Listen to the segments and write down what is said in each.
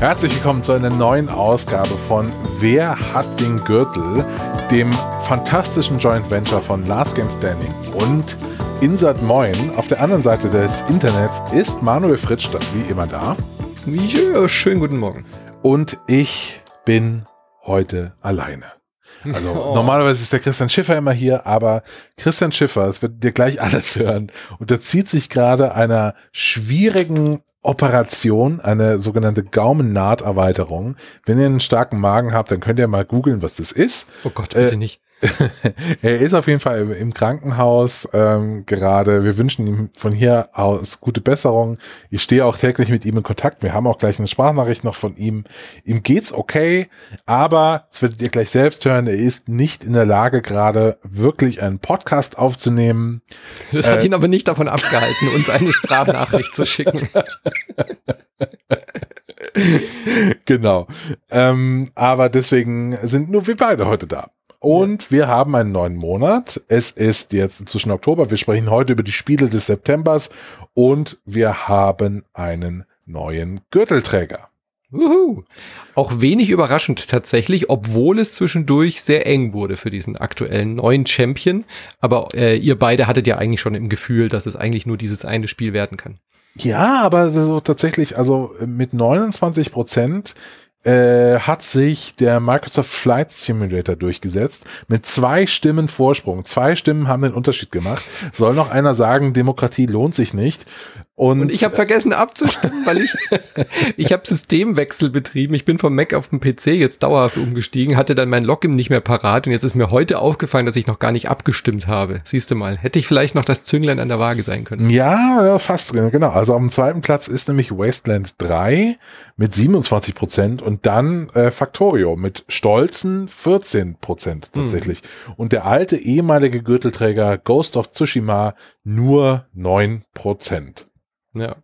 Herzlich willkommen zu einer neuen Ausgabe von Wer hat den Gürtel, dem fantastischen Joint Venture von Last Game Standing und Insert Moin. Auf der anderen Seite des Internets ist Manuel Fritsch wie immer da. Ja, schönen guten Morgen. Und ich bin heute alleine. Also oh. normalerweise ist der Christian Schiffer immer hier, aber Christian Schiffer, es wird dir gleich alles hören, unterzieht sich gerade einer schwierigen Operation, eine sogenannte Gaumennahterweiterung. Wenn ihr einen starken Magen habt, dann könnt ihr mal googeln, was das ist. Oh Gott, bitte äh, nicht. er ist auf jeden Fall im, Krankenhaus ähm, gerade. Wir wünschen ihm von hier aus gute Besserung. Ich stehe auch täglich mit ihm in Kontakt. Wir haben auch gleich eine Sprachnachricht noch von ihm. Ihm geht's okay, aber das werdet ihr gleich selbst hören. Er ist nicht in der Lage, gerade wirklich einen Podcast aufzunehmen. Das hat äh, ihn aber nicht davon abgehalten, uns eine Sprachnachricht zu schicken. genau. Ähm, aber deswegen sind nur wir beide heute da. Und ja. wir haben einen neuen Monat. Es ist jetzt zwischen Oktober. Wir sprechen heute über die Spiele des Septembers und wir haben einen neuen Gürtelträger. Uhu. Auch wenig überraschend tatsächlich, obwohl es zwischendurch sehr eng wurde für diesen aktuellen neuen Champion. Aber äh, ihr beide hattet ja eigentlich schon im Gefühl, dass es eigentlich nur dieses eine Spiel werden kann. Ja, aber so tatsächlich, also mit 29 Prozent äh, hat sich der Microsoft Flight Simulator durchgesetzt mit zwei Stimmen Vorsprung. Zwei Stimmen haben den Unterschied gemacht. Soll noch einer sagen, Demokratie lohnt sich nicht. Und, und ich habe vergessen abzustimmen, weil ich ich habe Systemwechsel betrieben. Ich bin vom Mac auf den PC jetzt dauerhaft umgestiegen, hatte dann mein Login nicht mehr parat und jetzt ist mir heute aufgefallen, dass ich noch gar nicht abgestimmt habe. Siehst du mal, hätte ich vielleicht noch das Zünglein an der Waage sein können. Ja, ja fast drin, genau. Also auf dem zweiten Platz ist nämlich Wasteland 3 mit 27 Prozent und dann äh, Factorio mit stolzen 14 Prozent tatsächlich. Hm. Und der alte ehemalige Gürtelträger Ghost of Tsushima nur 9 Prozent. Ja.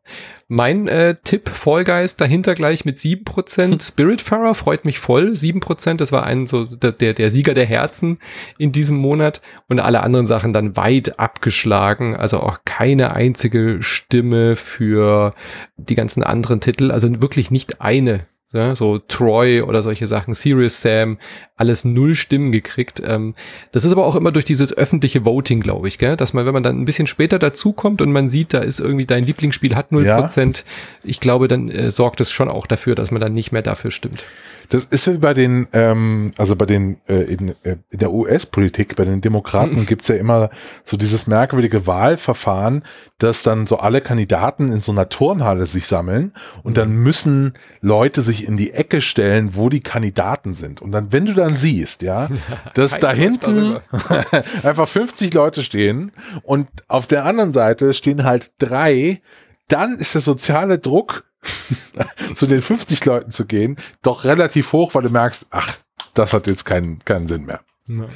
Mein äh, Tipp, Fall Guys dahinter gleich mit 7%. Spiritfarer freut mich voll, 7%. Das war ein so der, der Sieger der Herzen in diesem Monat. Und alle anderen Sachen dann weit abgeschlagen. Also auch keine einzige Stimme für die ganzen anderen Titel. Also wirklich nicht eine ja, so Troy oder solche Sachen, Serious Sam, alles null Stimmen gekriegt. Ähm, das ist aber auch immer durch dieses öffentliche Voting, glaube ich, gell? dass man, wenn man dann ein bisschen später dazukommt und man sieht, da ist irgendwie dein Lieblingsspiel hat null Prozent, ja. ich glaube, dann äh, sorgt es schon auch dafür, dass man dann nicht mehr dafür stimmt. Das ist wie bei den, ähm, also bei den, äh, in, äh, in der US-Politik, bei den Demokraten mhm. gibt's ja immer so dieses merkwürdige Wahlverfahren, dass dann so alle Kandidaten in so einer Turnhalle sich sammeln und dann müssen Leute sich in die Ecke stellen, wo die Kandidaten sind. Und dann, wenn du dann siehst, ja, dass da hinten einfach 50 Leute stehen und auf der anderen Seite stehen halt drei, dann ist der soziale Druck zu den 50 Leuten zu gehen, doch relativ hoch, weil du merkst, ach, das hat jetzt keinen, keinen Sinn mehr. Ja.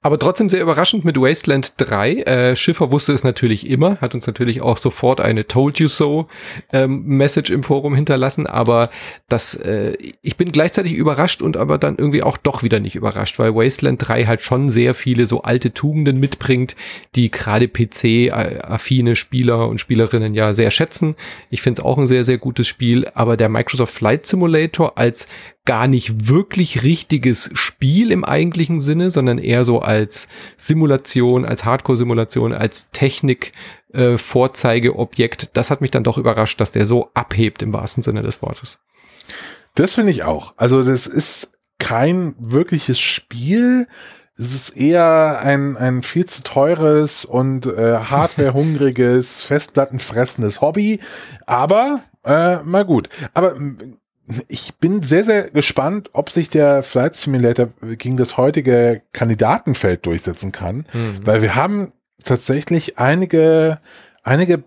Aber trotzdem sehr überraschend mit Wasteland 3. Äh, Schiffer wusste es natürlich immer, hat uns natürlich auch sofort eine Told You So ähm, Message im Forum hinterlassen, aber das, äh, ich bin gleichzeitig überrascht und aber dann irgendwie auch doch wieder nicht überrascht, weil Wasteland 3 halt schon sehr viele so alte Tugenden mitbringt, die gerade PC-affine Spieler und Spielerinnen ja sehr schätzen. Ich finde es auch ein sehr, sehr gutes Spiel, aber der Microsoft Flight Simulator als gar nicht wirklich richtiges Spiel im eigentlichen Sinne, sondern eher so als Simulation, als Hardcore-Simulation, als Technik-Vorzeigeobjekt. Äh, das hat mich dann doch überrascht, dass der so abhebt im wahrsten Sinne des Wortes. Das finde ich auch. Also das ist kein wirkliches Spiel. Es ist eher ein, ein viel zu teures und äh, hardwarehungriges, festplattenfressendes Hobby. Aber äh, mal gut. Aber ich bin sehr, sehr gespannt, ob sich der Flight Simulator gegen das heutige Kandidatenfeld durchsetzen kann, mhm. weil wir haben tatsächlich einige einige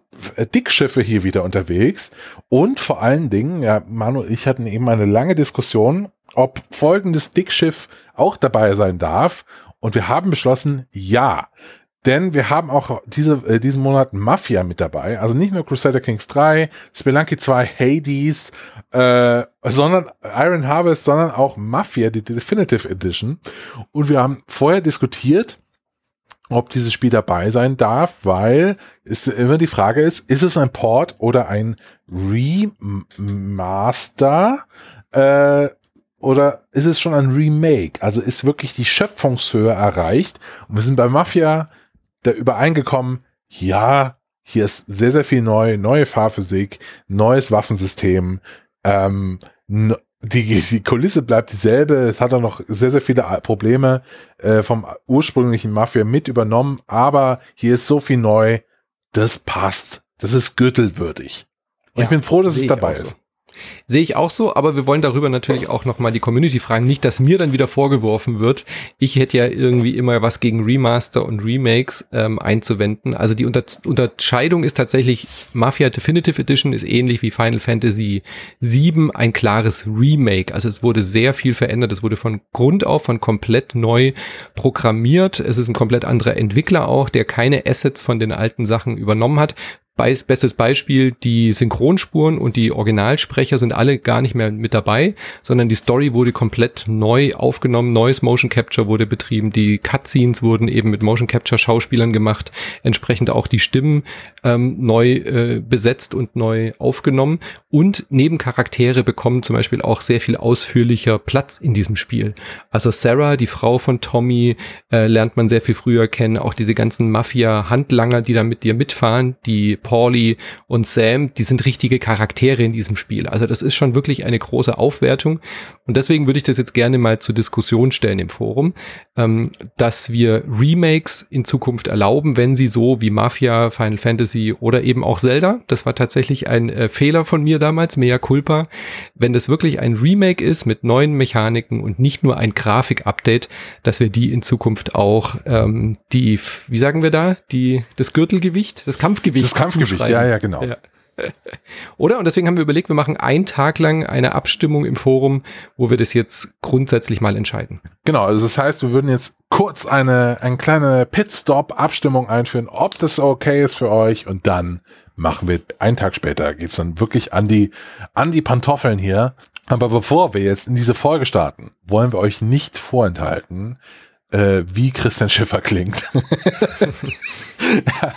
Dickschiffe hier wieder unterwegs und vor allen Dingen, ja, Manu ich hatten eben eine lange Diskussion, ob folgendes Dickschiff auch dabei sein darf und wir haben beschlossen, ja. Denn wir haben auch diese, äh, diesen Monat Mafia mit dabei. Also nicht nur Crusader Kings 3, Spelunky 2, Hades, äh, sondern Iron Harvest, sondern auch Mafia, die Definitive Edition. Und wir haben vorher diskutiert, ob dieses Spiel dabei sein darf, weil es immer die Frage ist, ist es ein Port oder ein Remaster? Äh, oder ist es schon ein Remake? Also ist wirklich die Schöpfungshöhe erreicht? Und wir sind bei Mafia da übereingekommen, ja, hier ist sehr, sehr viel neu, neue Fahrphysik, neues Waffensystem, ähm, die, die Kulisse bleibt dieselbe. Es hat auch noch sehr, sehr viele Probleme äh, vom ursprünglichen Mafia mit übernommen, aber hier ist so viel neu, das passt. Das ist gürtelwürdig. Und ja, ich bin froh, dass es dabei ist. Sehe ich auch so, aber wir wollen darüber natürlich auch nochmal die Community fragen. Nicht, dass mir dann wieder vorgeworfen wird, ich hätte ja irgendwie immer was gegen Remaster und Remakes ähm, einzuwenden. Also die Unter Unterscheidung ist tatsächlich, Mafia Definitive Edition ist ähnlich wie Final Fantasy VII ein klares Remake. Also es wurde sehr viel verändert. Es wurde von Grund auf, von komplett neu programmiert. Es ist ein komplett anderer Entwickler auch, der keine Assets von den alten Sachen übernommen hat. Bestes Beispiel, die Synchronspuren und die Originalsprecher sind alle gar nicht mehr mit dabei, sondern die Story wurde komplett neu aufgenommen, neues Motion Capture wurde betrieben, die Cutscenes wurden eben mit Motion Capture Schauspielern gemacht, entsprechend auch die Stimmen ähm, neu äh, besetzt und neu aufgenommen und Nebencharaktere bekommen zum Beispiel auch sehr viel ausführlicher Platz in diesem Spiel. Also Sarah, die Frau von Tommy, äh, lernt man sehr viel früher kennen, auch diese ganzen Mafia-Handlanger, die da mit dir mitfahren, die Paulie und Sam, die sind richtige Charaktere in diesem Spiel. Also das ist schon wirklich eine große Aufwertung. Und deswegen würde ich das jetzt gerne mal zur Diskussion stellen im Forum, ähm, dass wir Remakes in Zukunft erlauben, wenn sie so wie Mafia, Final Fantasy oder eben auch Zelda, das war tatsächlich ein äh, Fehler von mir damals, mea culpa, wenn das wirklich ein Remake ist mit neuen Mechaniken und nicht nur ein Grafik-Update, dass wir die in Zukunft auch ähm, die, wie sagen wir da, die, das Gürtelgewicht, das Kampfgewicht. Das Kampfgewicht Gewicht, ja, ja, genau. Ja. Oder? Und deswegen haben wir überlegt, wir machen einen Tag lang eine Abstimmung im Forum, wo wir das jetzt grundsätzlich mal entscheiden. Genau, also das heißt, wir würden jetzt kurz eine, eine kleine Pitstop-Abstimmung einführen, ob das okay ist für euch und dann machen wir einen Tag später, geht's dann wirklich an die, an die Pantoffeln hier. Aber bevor wir jetzt in diese Folge starten, wollen wir euch nicht vorenthalten, äh, wie Christian Schiffer klingt. ja,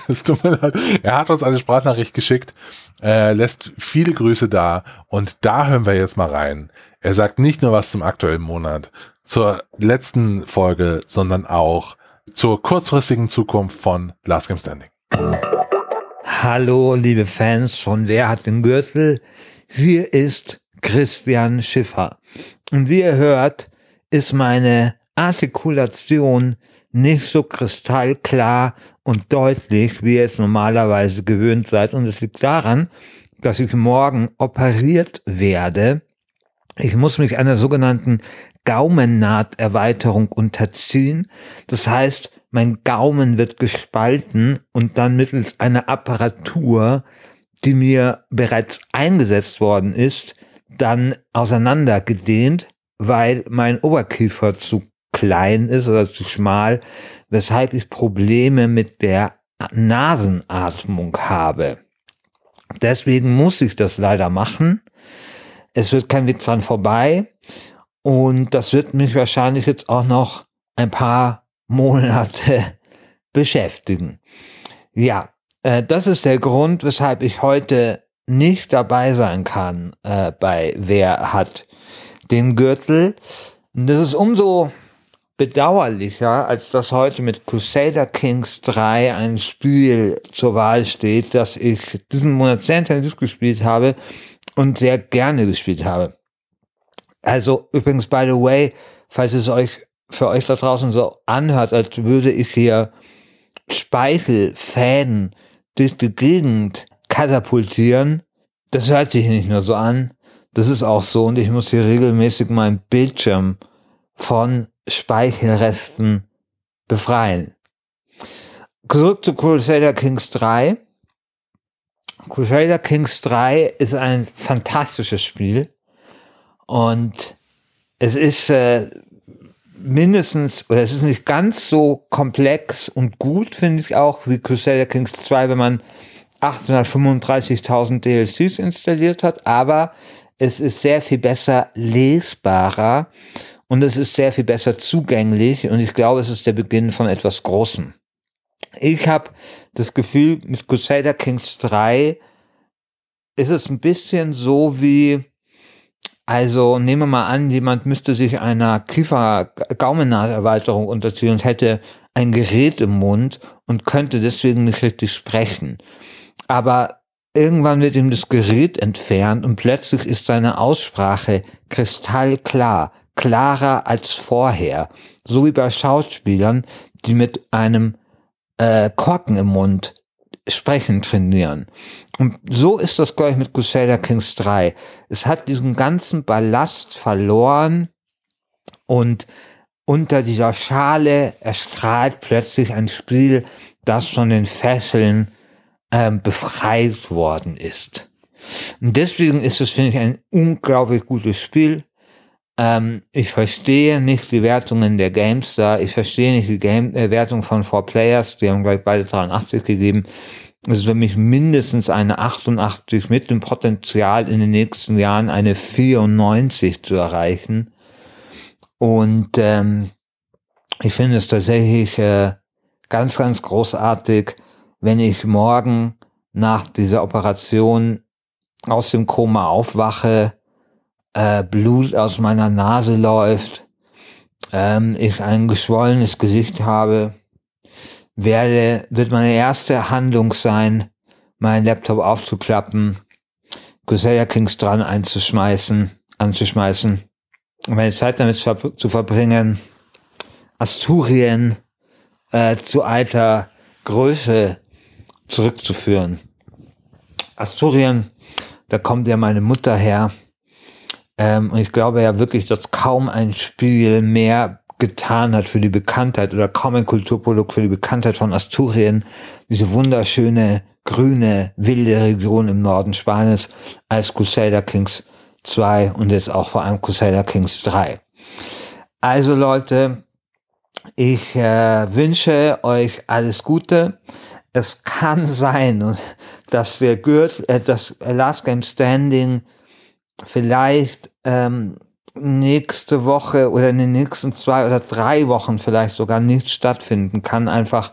es tut mir leid. Er hat uns eine Sprachnachricht geschickt, äh, lässt viele Grüße da und da hören wir jetzt mal rein. Er sagt nicht nur was zum aktuellen Monat, zur letzten Folge, sondern auch zur kurzfristigen Zukunft von Last Game Standing. Hallo, liebe Fans von Wer hat den Gürtel? Hier ist Christian Schiffer. Und wie ihr hört, ist meine Artikulation nicht so kristallklar und deutlich, wie ihr es normalerweise gewöhnt seid. Und es liegt daran, dass ich morgen operiert werde. Ich muss mich einer sogenannten Gaumennahterweiterung unterziehen. Das heißt, mein Gaumen wird gespalten und dann mittels einer Apparatur, die mir bereits eingesetzt worden ist, dann auseinandergedehnt, weil mein Oberkiefer zu klein ist oder zu schmal, weshalb ich Probleme mit der Nasenatmung habe. Deswegen muss ich das leider machen. Es wird kein Weg dran vorbei. Und das wird mich wahrscheinlich jetzt auch noch ein paar Monate beschäftigen. Ja, äh, das ist der Grund, weshalb ich heute nicht dabei sein kann äh, bei Wer hat den Gürtel. Und das ist umso bedauerlicher, als dass heute mit Crusader Kings 3 ein Spiel zur Wahl steht, das ich diesen Monat sehr intensiv gespielt habe und sehr gerne gespielt habe. Also übrigens, by the way, falls es euch für euch da draußen so anhört, als würde ich hier Speichelfäden durch die Gegend katapultieren, das hört sich nicht nur so an, das ist auch so und ich muss hier regelmäßig meinen Bildschirm von Speichelresten befreien. Zurück zu Crusader Kings 3. Crusader Kings 3 ist ein fantastisches Spiel und es ist äh, mindestens, oder es ist nicht ganz so komplex und gut, finde ich auch, wie Crusader Kings 2, wenn man 835.000 DLCs installiert hat, aber es ist sehr viel besser lesbarer und es ist sehr viel besser zugänglich und ich glaube, es ist der Beginn von etwas Großem. Ich habe das Gefühl, mit Crusader Kings 3 ist es ein bisschen so wie, also nehmen wir mal an, jemand müsste sich einer Kiefer-Gaumennaserweiterung unterziehen und hätte ein Gerät im Mund und könnte deswegen nicht richtig sprechen. Aber irgendwann wird ihm das Gerät entfernt und plötzlich ist seine Aussprache kristallklar, klarer als vorher. So wie bei Schauspielern, die mit einem äh, Korken im Mund sprechen trainieren. Und so ist das, glaube ich, mit Crusader Kings 3. Es hat diesen ganzen Ballast verloren und unter dieser Schale erstrahlt plötzlich ein Spiel, das von den Fesseln ähm, befreit worden ist. Und deswegen ist es, finde ich, ein unglaublich gutes Spiel. Ähm, ich verstehe nicht die Wertungen der GameStar, ich verstehe nicht die Game äh, Wertung von 4Players, die haben gleich beide 83 gegeben. Es ist für mich mindestens eine 88 mit dem Potenzial in den nächsten Jahren eine 94 zu erreichen. Und ähm, ich finde es tatsächlich äh, ganz, ganz großartig, wenn ich morgen nach dieser Operation aus dem Koma aufwache äh, Blut aus meiner Nase läuft, ähm, ich ein geschwollenes Gesicht habe, werde, wird meine erste Handlung sein, meinen Laptop aufzuklappen, Crusader Kings dran einzuschmeißen, anzuschmeißen, meine Zeit damit zu verbringen, Asturien äh, zu alter Größe zurückzuführen. Asturien, da kommt ja meine Mutter her, ähm, und ich glaube ja wirklich, dass kaum ein Spiel mehr getan hat für die Bekanntheit oder kaum ein Kulturprodukt für die Bekanntheit von Asturien, diese wunderschöne, grüne, wilde Region im Norden Spaniens, als Crusader Kings 2 und jetzt auch vor allem Crusader Kings 3. Also Leute, ich äh, wünsche euch alles Gute. Es kann sein, dass der Gürtel, äh, das Last Game Standing vielleicht ähm, nächste Woche oder in den nächsten zwei oder drei Wochen vielleicht sogar nicht stattfinden kann, einfach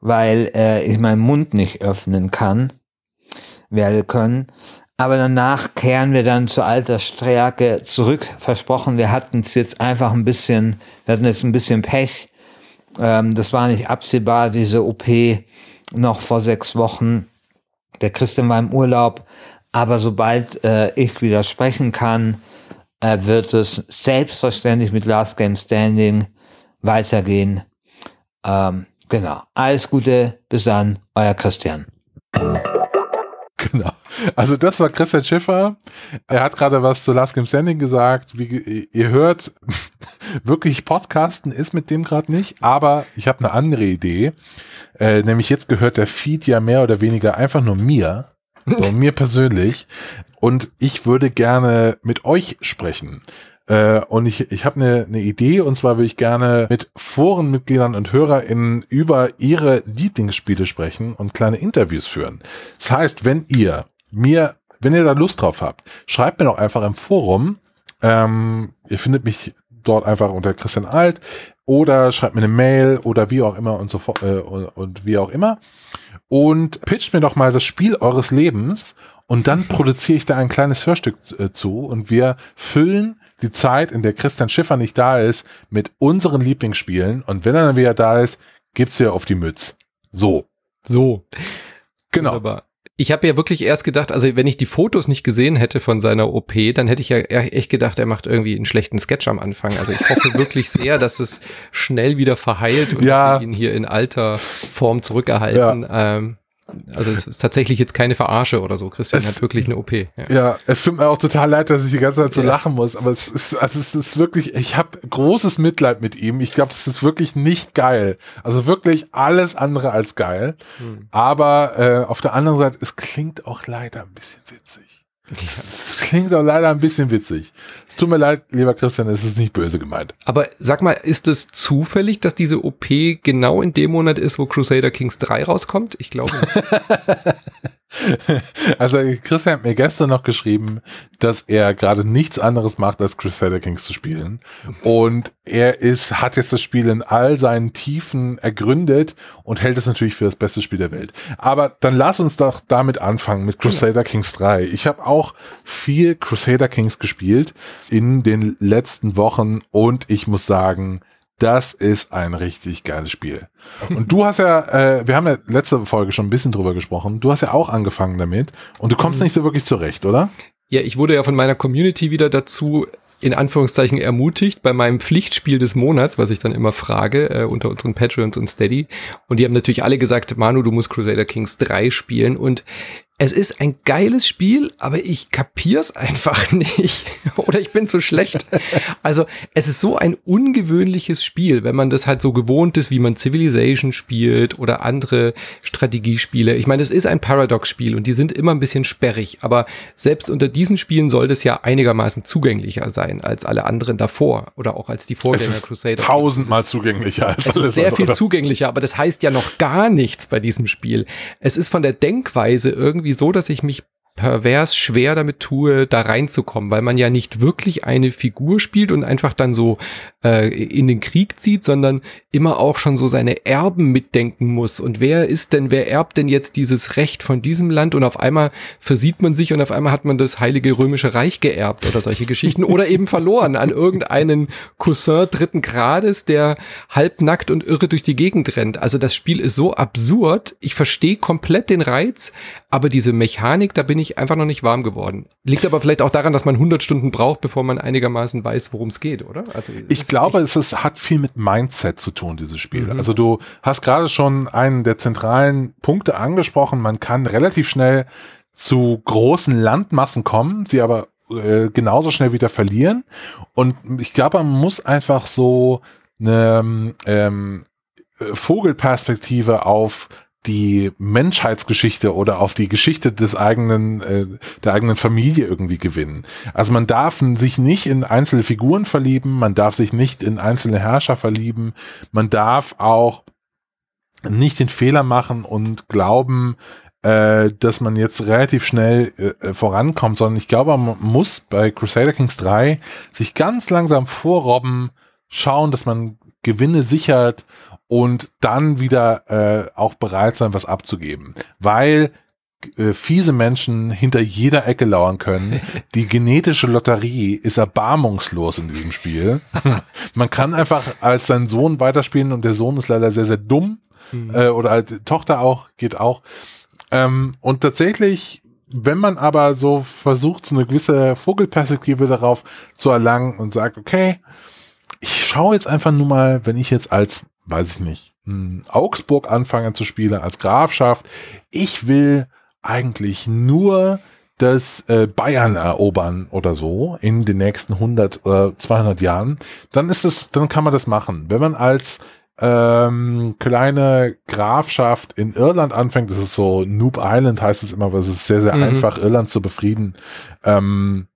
weil äh, ich meinen Mund nicht öffnen kann, werde können. Aber danach kehren wir dann zur alter Stärke zurück. Versprochen, wir hatten es jetzt einfach ein bisschen, wir hatten jetzt ein bisschen Pech. Ähm, das war nicht absehbar, diese OP noch vor sechs Wochen. Der Christian war im Urlaub, aber sobald äh, ich wieder sprechen kann, äh, wird es selbstverständlich mit Last Game Standing weitergehen. Ähm, genau. Alles Gute, bis dann, euer Christian. Genau. Also das war Christian Schiffer. Er hat gerade was zu Last Game Standing gesagt. Wie ihr hört, wirklich Podcasten ist mit dem gerade nicht, aber ich habe eine andere Idee. Äh, nämlich jetzt gehört der Feed ja mehr oder weniger einfach nur mir. So, mir persönlich. Und ich würde gerne mit euch sprechen. Äh, und ich, ich habe eine, eine Idee, und zwar würde ich gerne mit Forenmitgliedern und HörerInnen über ihre Lieblingsspiele sprechen und kleine Interviews führen. Das heißt, wenn ihr mir, wenn ihr da Lust drauf habt, schreibt mir doch einfach im Forum. Ähm, ihr findet mich dort einfach unter Christian Alt oder schreibt mir eine Mail oder wie auch immer und so äh, und, und wie auch immer und pitcht mir doch mal das Spiel eures Lebens und dann produziere ich da ein kleines Hörstück äh, zu und wir füllen die Zeit, in der Christian Schiffer nicht da ist, mit unseren Lieblingsspielen und wenn er dann wieder da ist, gibt's hier auf die Mütz. So. So. Genau. Wunderbar. Ich habe ja wirklich erst gedacht, also wenn ich die Fotos nicht gesehen hätte von seiner OP, dann hätte ich ja echt gedacht, er macht irgendwie einen schlechten Sketch am Anfang. Also ich hoffe wirklich sehr, dass es schnell wieder verheilt und Ja. ihn hier in alter Form zurückerhalten. Ähm, also es ist tatsächlich jetzt keine Verarsche oder so. Christian Es- hat wirklich eine OP. Ja. Ja, es tut mir auch total leid, dass ich die ganze Zeit so Ja. lachen muss, aber es ist, also es ist wirklich, ich habe großes Mitleid mit ihm. Ich glaube, das ist wirklich nicht geil. Also wirklich alles andere als geil. Hm. Aber äh, auf der anderen Seite, es klingt auch leider ein bisschen witzig. Es klingt auch leider ein bisschen witzig. Es tut mir leid, lieber Christian, es ist nicht böse gemeint. Aber sag mal, ist es zufällig, dass diese OP genau in dem Monat ist, wo Crusader Kings 3 rauskommt? Ich glaube. Also Christian hat mir gestern noch geschrieben, dass er gerade nichts anderes macht, als Crusader Kings zu spielen. Und er ist, hat jetzt das Spiel in all seinen Tiefen ergründet und hält es natürlich für das beste Spiel der Welt. Aber dann lass uns doch damit anfangen mit Crusader Kings 3. Ich habe auch viel Crusader Kings gespielt in den letzten Wochen und ich muss sagen, das ist ein richtig geiles Spiel. Und du hast ja, äh, wir haben ja letzte Folge schon ein bisschen drüber gesprochen, du hast ja auch angefangen damit und du kommst mhm. nicht so wirklich zurecht, oder? Ja, ich wurde ja von meiner Community wieder dazu in Anführungszeichen ermutigt bei meinem Pflichtspiel des Monats, was ich dann immer frage, äh, unter unseren Patreons und Steady. Und die haben natürlich alle gesagt, Manu, du musst Crusader Kings 3 spielen. Und es ist ein geiles Spiel, aber ich kapier's einfach nicht. Oder ich bin zu schlecht. Also, es ist so ein ungewöhnliches Spiel, wenn man das halt so gewohnt ist, wie man Civilization spielt oder andere Strategiespiele. Ich meine, es ist ein Paradox-Spiel und die sind immer ein bisschen sperrig, aber selbst unter diesen Spielen soll das ja einigermaßen zugänglicher sein als alle anderen davor oder auch als die Vorgänger Crusader. Tausendmal zugänglicher als es ist sehr andere. viel zugänglicher, aber das heißt ja noch gar nichts bei diesem Spiel. Es ist von der Denkweise irgendwie irgendwie so, dass ich mich pervers schwer damit tue, da reinzukommen, weil man ja nicht wirklich eine Figur spielt und einfach dann so äh, in den Krieg zieht, sondern immer auch schon so seine Erben mitdenken muss. Und wer ist denn, wer erbt denn jetzt dieses Recht von diesem Land? Und auf einmal versieht man sich und auf einmal hat man das Heilige Römische Reich geerbt oder solche Geschichten oder eben verloren an irgendeinen Cousin dritten Grades, der halbnackt und irre durch die Gegend rennt. Also das Spiel ist so absurd. Ich verstehe komplett den Reiz, aber diese Mechanik, da bin ich einfach noch nicht warm geworden. Liegt aber vielleicht auch daran, dass man 100 Stunden braucht, bevor man einigermaßen weiß, worum es geht, oder? Also ich glaube, es ist, hat viel mit Mindset zu tun, dieses Spiel. Mhm. Also du hast gerade schon einen der zentralen Punkte angesprochen. Man kann relativ schnell zu großen Landmassen kommen, sie aber äh, genauso schnell wieder verlieren. Und ich glaube, man muss einfach so eine ähm, äh, Vogelperspektive auf die Menschheitsgeschichte oder auf die Geschichte des eigenen, äh, der eigenen Familie irgendwie gewinnen. Also man darf sich nicht in einzelne Figuren verlieben, man darf sich nicht in einzelne Herrscher verlieben, man darf auch nicht den Fehler machen und glauben, äh, dass man jetzt relativ schnell äh, äh vorankommt, sondern ich glaube, man muss bei Crusader Kings 3 sich ganz langsam vorrobben, schauen, dass man Gewinne sichert und dann wieder äh, auch bereit sein, was abzugeben. Weil äh, fiese Menschen hinter jeder Ecke lauern können. Die genetische Lotterie ist erbarmungslos in diesem Spiel. Man kann einfach als sein Sohn weiterspielen und der Sohn ist leider sehr, sehr dumm. Mhm. Äh, oder als Tochter auch, geht auch. Ähm, und tatsächlich, wenn man aber so versucht, so eine gewisse Vogelperspektive darauf zu erlangen und sagt, okay, ich schaue jetzt einfach nur mal, wenn ich jetzt als weiß ich nicht, Augsburg anfangen zu spielen als Grafschaft. Ich will eigentlich nur das äh, Bayern erobern oder so in den nächsten 100 oder 200 Jahren, dann ist es, dann kann man das machen. Wenn man als ähm, kleine Grafschaft in Irland anfängt, das ist so Noob Island heißt es immer, aber es ist sehr, sehr mhm. einfach, Irland zu befrieden. Ähm,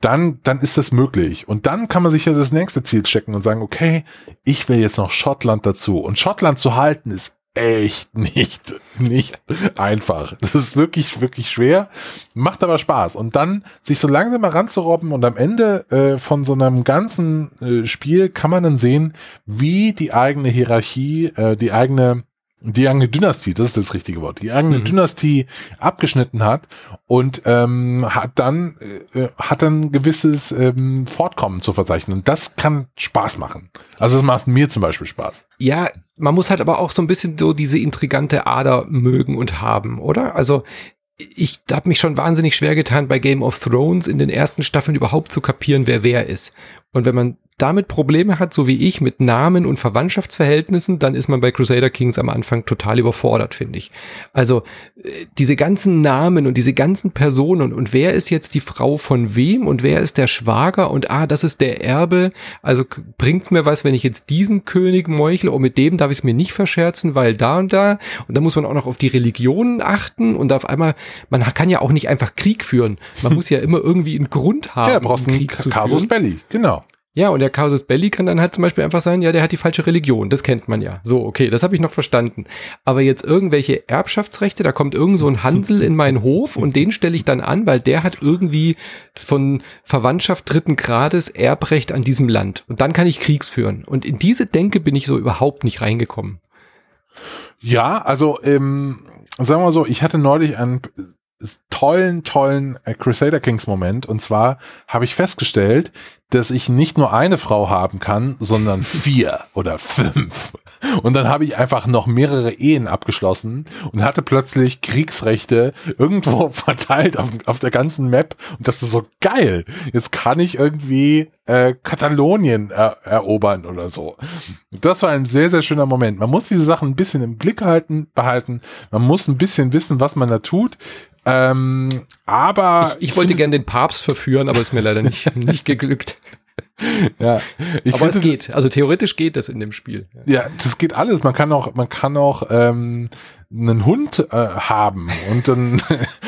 dann, dann ist das möglich. Und dann kann man sich ja das nächste Ziel checken und sagen, okay, ich will jetzt noch Schottland dazu. Und Schottland zu halten ist echt nicht, nicht einfach. Das ist wirklich, wirklich schwer, macht aber Spaß. Und dann sich so langsam mal ranzurobben und am Ende äh, von so einem ganzen äh, Spiel kann man dann sehen, wie die eigene Hierarchie, äh, die eigene die eigene Dynastie, das ist das richtige Wort, die eigene mhm. Dynastie abgeschnitten hat und ähm, hat dann äh, hat dann gewisses ähm, Fortkommen zu verzeichnen. Und das kann Spaß machen. Also das macht mir zum Beispiel Spaß. Ja, man muss halt aber auch so ein bisschen so diese intrigante Ader mögen und haben, oder? Also ich habe mich schon wahnsinnig schwer getan, bei Game of Thrones in den ersten Staffeln überhaupt zu kapieren, wer wer ist. Und wenn man damit Probleme hat, so wie ich, mit Namen und Verwandtschaftsverhältnissen, dann ist man bei Crusader Kings am Anfang total überfordert, finde ich. Also äh, diese ganzen Namen und diese ganzen Personen und, wer ist jetzt die Frau von wem und wer ist der Schwager und ah, das ist der Erbe. Also bringt's mir was, wenn ich jetzt diesen König meuchle und mit dem darf ich es mir nicht verscherzen, weil da und da und da muss man auch noch auf die Religionen achten und auf einmal, man kann ja auch nicht einfach Krieg führen. Man muss ja immer irgendwie einen Grund haben, ja, brauchst um Krieg einen Casus Belli, genau. Ja, und der Casus Belli kann dann halt zum Beispiel einfach sein, ja, der hat die falsche Religion. Das kennt man ja. So, okay, das habe ich noch verstanden. Aber jetzt irgendwelche Erbschaftsrechte, da kommt irgend so ein Hansel in meinen Hof und den stelle ich dann an, weil der hat irgendwie von Verwandtschaft dritten Grades Erbrecht an diesem Land. Und dann kann ich Kriegs führen. Und in diese Denke bin ich so überhaupt nicht reingekommen. Ja, also ähm, sagen wir mal so, ich hatte neulich einen tollen, tollen äh, Crusader Kings Moment. Und zwar habe ich festgestellt, dass ich nicht nur eine Frau haben kann, sondern vier oder fünf. Und dann habe ich einfach noch mehrere Ehen abgeschlossen und hatte plötzlich Kriegsrechte irgendwo verteilt auf, auf der ganzen Map. Und das ist so geil. Jetzt kann ich irgendwie äh, Katalonien er erobern oder so. Das war ein sehr, sehr schöner Moment. Man muss diese Sachen ein bisschen im Blick halten, behalten. Man muss ein bisschen wissen, was man da tut. Ähm, aber ich, ich wollte gern den Papst verführen, aber ist mir leider nicht, nicht geglückt. ja, ich aber es geht. Also theoretisch geht das in dem Spiel. Ja, das geht alles. Man kann auch, man kann auch ähm, einen Hund äh, haben und dann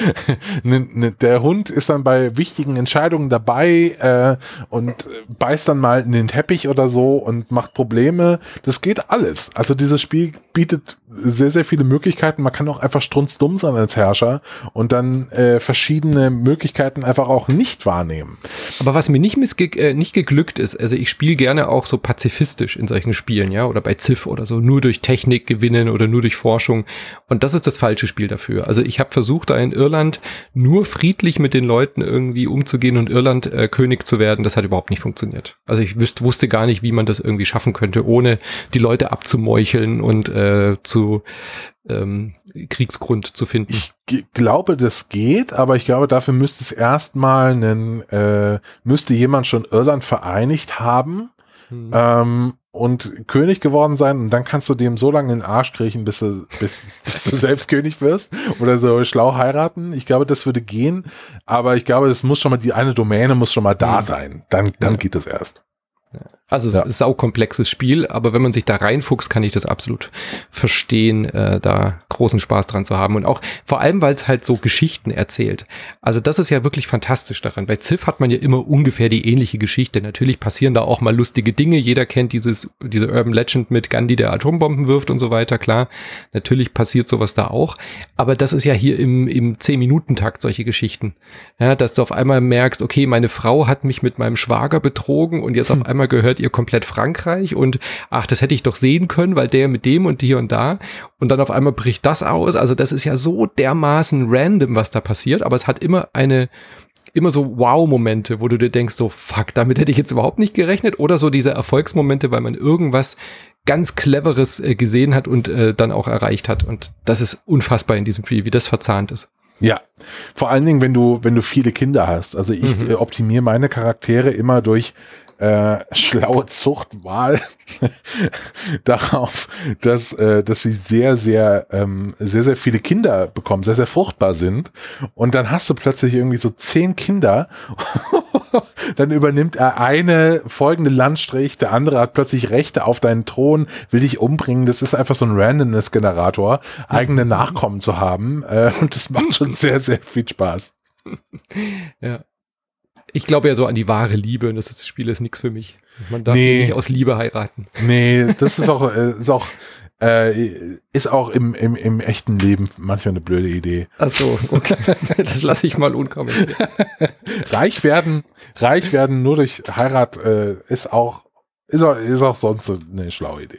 ne, ne, der Hund ist dann bei wichtigen Entscheidungen dabei äh, und beißt dann mal in den Teppich oder so und macht Probleme. Das geht alles. Also dieses Spiel bietet sehr, sehr viele Möglichkeiten. Man kann auch einfach strunzdumm sein als Herrscher und dann äh, verschiedene Möglichkeiten einfach auch nicht wahrnehmen. Aber was mir nicht, missge äh, nicht geglückt ist, also ich spiele gerne auch so pazifistisch in solchen Spielen, ja, oder bei Ziff oder so, nur durch Technik gewinnen oder nur durch Forschung. Und das ist das falsche Spiel dafür. Also ich habe versucht, da in Irland nur friedlich mit den Leuten irgendwie umzugehen und Irland äh, König zu werden. Das hat überhaupt nicht funktioniert. Also ich wüsste, wusste gar nicht, wie man das irgendwie schaffen könnte, ohne die Leute abzumeucheln und äh, zu ähm, Kriegsgrund zu finden. Ich glaube, das geht, aber ich glaube, dafür müsste es erstmal einen, äh, müsste jemand schon Irland vereinigt haben. Hm. Ähm, und König geworden sein und dann kannst du dem so lange in den Arsch kriechen, bis du, bis, bis du selbst König wirst oder so schlau heiraten. Ich glaube, das würde gehen, aber ich glaube, es muss schon mal, die eine Domäne muss schon mal da mhm. sein. Dann, dann ja. geht es erst. Also es ja. ist ein saukomplexes Spiel, aber wenn man sich da reinfuchst, kann ich das absolut verstehen, äh, da großen Spaß dran zu haben. Und auch vor allem, weil es halt so Geschichten erzählt. Also das ist ja wirklich fantastisch daran. Bei Ziff hat man ja immer ungefähr die ähnliche Geschichte. Natürlich passieren da auch mal lustige Dinge. Jeder kennt dieses, diese Urban Legend mit Gandhi, der Atombomben wirft und so weiter, klar. Natürlich passiert sowas da auch. Aber das ist ja hier im, im 10-Minuten-Takt solche Geschichten. Ja, dass du auf einmal merkst, okay, meine Frau hat mich mit meinem Schwager betrogen und jetzt auf einmal gehört ihr komplett Frankreich und ach, das hätte ich doch sehen können, weil der mit dem und hier und da und dann auf einmal bricht das aus. Also das ist ja so dermaßen random, was da passiert, aber es hat immer eine immer so Wow-Momente, wo du dir denkst, so fuck, damit hätte ich jetzt überhaupt nicht gerechnet oder so diese Erfolgsmomente, weil man irgendwas ganz Cleveres äh, gesehen hat und äh, dann auch erreicht hat. Und das ist unfassbar in diesem Spiel, wie das verzahnt ist. Ja, vor allen Dingen, wenn du, wenn du viele Kinder hast. Also ich mhm. äh, optimiere meine Charaktere immer durch äh, schlaue Zuchtwahl darauf, dass, äh, dass sie sehr, sehr, ähm, sehr, sehr viele Kinder bekommen, sehr, sehr fruchtbar sind. Und dann hast du plötzlich irgendwie so zehn Kinder. dann übernimmt er eine folgende Landstrich, der andere hat plötzlich Rechte auf deinen Thron, will dich umbringen. Das ist einfach so ein Randomness-Generator, eigene Nachkommen zu haben. Äh, und das macht schon sehr, sehr viel Spaß. Ja ich glaube ja so an die wahre Liebe und das Spiel ist nichts für mich. Man darf nee. nicht aus Liebe heiraten. Nee, das ist auch, äh, ist auch, äh, ist auch im, im, im echten Leben manchmal eine blöde Idee. Ach so, okay. das lasse ich mal unkommentiert. reich werden, reich werden nur durch Heirat äh, ist auch, ist auch, ist auch sonst so eine schlaue Idee.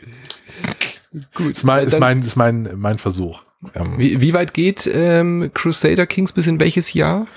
Gut. Ist mein, ist mein, ist mein, mein Versuch. Ähm, wie, wie weit geht ähm, Crusader Kings bis in welches Jahr?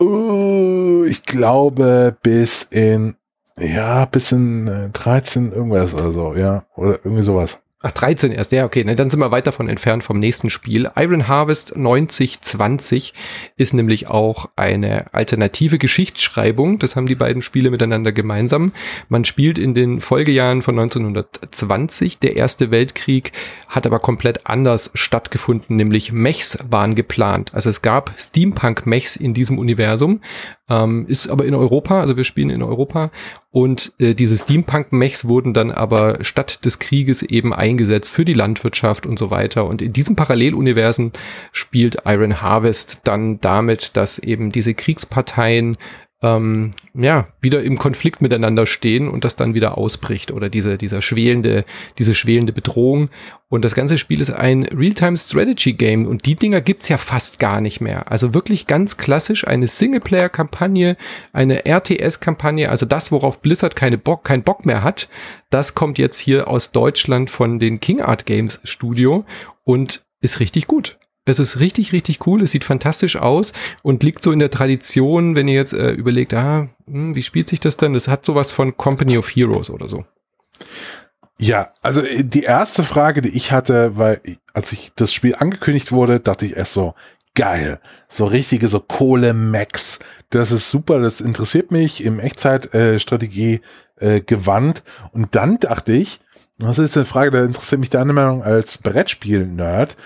Uh, ich glaube bis in, ja, bis in 13 äh, irgendwas oder so, ja, oder irgendwie sowas. Ach, 13 erst, ja, okay. Ne, dann sind wir weit davon entfernt vom nächsten Spiel. Iron Harvest 9020 ist nämlich auch eine alternative Geschichtsschreibung. Das haben die beiden Spiele miteinander gemeinsam. Man spielt in den Folgejahren von 1920. Der Erste Weltkrieg hat aber komplett anders stattgefunden, nämlich Mechs waren geplant. Also es gab Steampunk-Mechs in diesem Universum, ähm, ist aber in Europa, also wir spielen in Europa und äh, diese Steampunk-Mechs wurden dann aber statt des Krieges eben eingesetzt für die Landwirtschaft und so weiter. Und in diesem Paralleluniversen spielt Iron Harvest dann damit, dass eben diese Kriegsparteien ähm, ja, wieder im Konflikt miteinander stehen und das dann wieder ausbricht oder diese, dieser schwelende, diese schwelende Bedrohung. Und das ganze Spiel ist ein Real-Time-Strategy-Game und die Dinger gibt's ja fast gar nicht mehr. Also wirklich ganz klassisch eine Singleplayer-Kampagne, eine RTS-Kampagne, also das, worauf Blizzard keine Bock, keinen Bock mehr hat, das kommt jetzt hier aus Deutschland von den King Art Games Studio und ist richtig gut. Es ist richtig, richtig cool. Es sieht fantastisch aus und liegt so in der Tradition, wenn ihr jetzt äh, überlegt, ah, hm, wie spielt sich das denn? Das hat sowas von Company of Heroes oder so. Ja, also äh, die erste Frage, die ich hatte, weil als ich das Spiel angekündigt wurde, dachte ich erst so, geil, so richtige so Kohle-Max. Das ist super, das interessiert mich im Echtzeitstrategie äh, äh, gewandt. Und dann dachte ich, das ist eine Frage, da interessiert mich deine Meinung als Brettspiel-Nerd.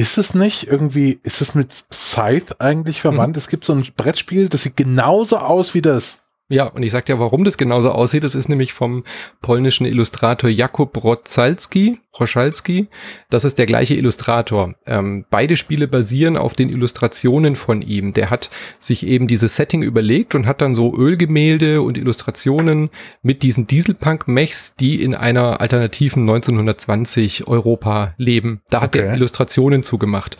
Ist es nicht irgendwie, ist es mit Scythe eigentlich verwandt? Mhm. Es gibt so ein Brettspiel, das sieht genauso aus wie das. Ja, und ich sag dir, warum das genauso aussieht. Das ist nämlich vom polnischen Illustrator Jakub Rotzalski, Roszalski. Das ist der gleiche Illustrator. Ähm, beide Spiele basieren auf den Illustrationen von ihm. Der hat sich eben dieses Setting überlegt und hat dann so Ölgemälde und Illustrationen mit diesen Dieselpunk-Mechs, die in einer alternativen 1920 Europa leben. Da hat okay. er Illustrationen zugemacht.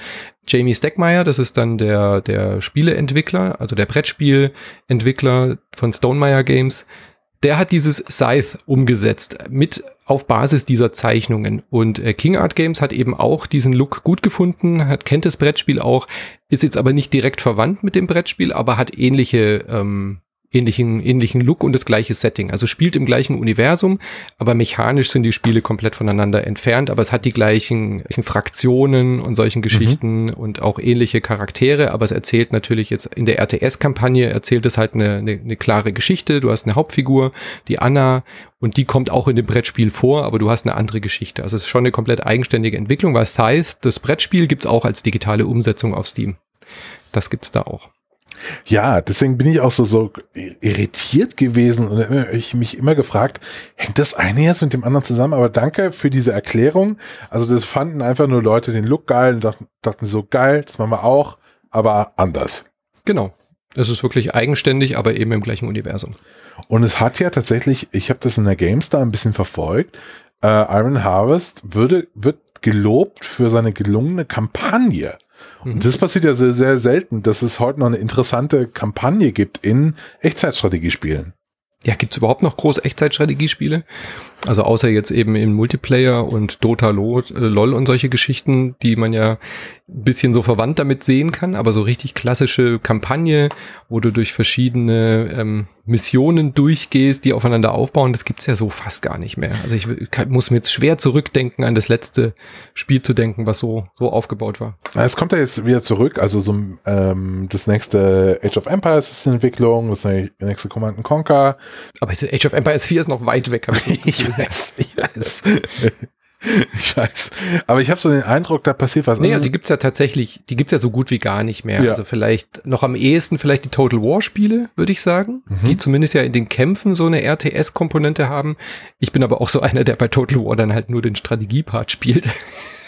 Jamie Steckmeyer, das ist dann der, der Spieleentwickler, also der Brettspielentwickler von Stonemeyer Games, der hat dieses Scythe umgesetzt mit auf Basis dieser Zeichnungen. Und äh, King Art Games hat eben auch diesen Look gut gefunden, hat, kennt das Brettspiel auch, ist jetzt aber nicht direkt verwandt mit dem Brettspiel, aber hat ähnliche ähm, ähnlichen, ähnlichen Look und das gleiche Setting. Also spielt im gleichen Universum, aber mechanisch sind die Spiele komplett voneinander entfernt, aber es hat die gleichen, gleichen Fraktionen und solchen Geschichten mhm. und auch ähnliche Charaktere, aber es erzählt natürlich jetzt in der RTS-Kampagne erzählt es halt eine, eine, eine klare Geschichte. Du hast eine Hauptfigur, die Anna, und die kommt auch in dem Brettspiel vor, aber du hast eine andere Geschichte. Also es ist schon eine komplett eigenständige Entwicklung, was heißt, das Brettspiel gibt's auch als digitale Umsetzung auf Steam. Das gibt's da auch. Ja, deswegen bin ich auch so, so irritiert gewesen und ich mich immer gefragt, hängt das eine jetzt mit dem anderen zusammen? Aber danke für diese Erklärung. Also das fanden einfach nur Leute den Look geil und dachten, dachten so geil, das machen wir auch, aber anders. Genau. Es ist wirklich eigenständig, aber eben im gleichen Universum. Und es hat ja tatsächlich, ich habe das in der GameStar ein bisschen verfolgt, äh, Iron Harvest würde, wird gelobt für seine gelungene Kampagne. Und mhm. das passiert ja sehr, sehr selten, dass es heute noch eine interessante Kampagne gibt in Echtzeitstrategiespielen. Ja, gibt's überhaupt noch große Echtzeitstrategiespiele? Also außer jetzt eben in Multiplayer und Dota, LOL und solche Geschichten, die man ja bisschen so verwandt damit sehen kann, aber so richtig klassische Kampagne, wo du durch verschiedene ähm, Missionen durchgehst, die aufeinander aufbauen, das gibt's ja so fast gar nicht mehr. Also ich muss mir jetzt schwer zurückdenken, an das letzte Spiel zu denken, was so, so aufgebaut war. Es kommt ja jetzt wieder zurück, also so ähm, das nächste Age of Empires ist in Entwicklung, das nächste Command Conquer. Aber Age of Empires 4 ist noch weit weg. ich, ich weiß, ich weiß. Ich weiß. Aber ich habe so den Eindruck, da passiert was. Naja, die gibt's ja tatsächlich, die gibt's ja so gut wie gar nicht mehr. Ja. Also vielleicht noch am ehesten vielleicht die Total War Spiele, würde ich sagen, mhm. die zumindest ja in den Kämpfen so eine RTS-Komponente haben. Ich bin aber auch so einer, der bei Total War dann halt nur den Strategiepart spielt.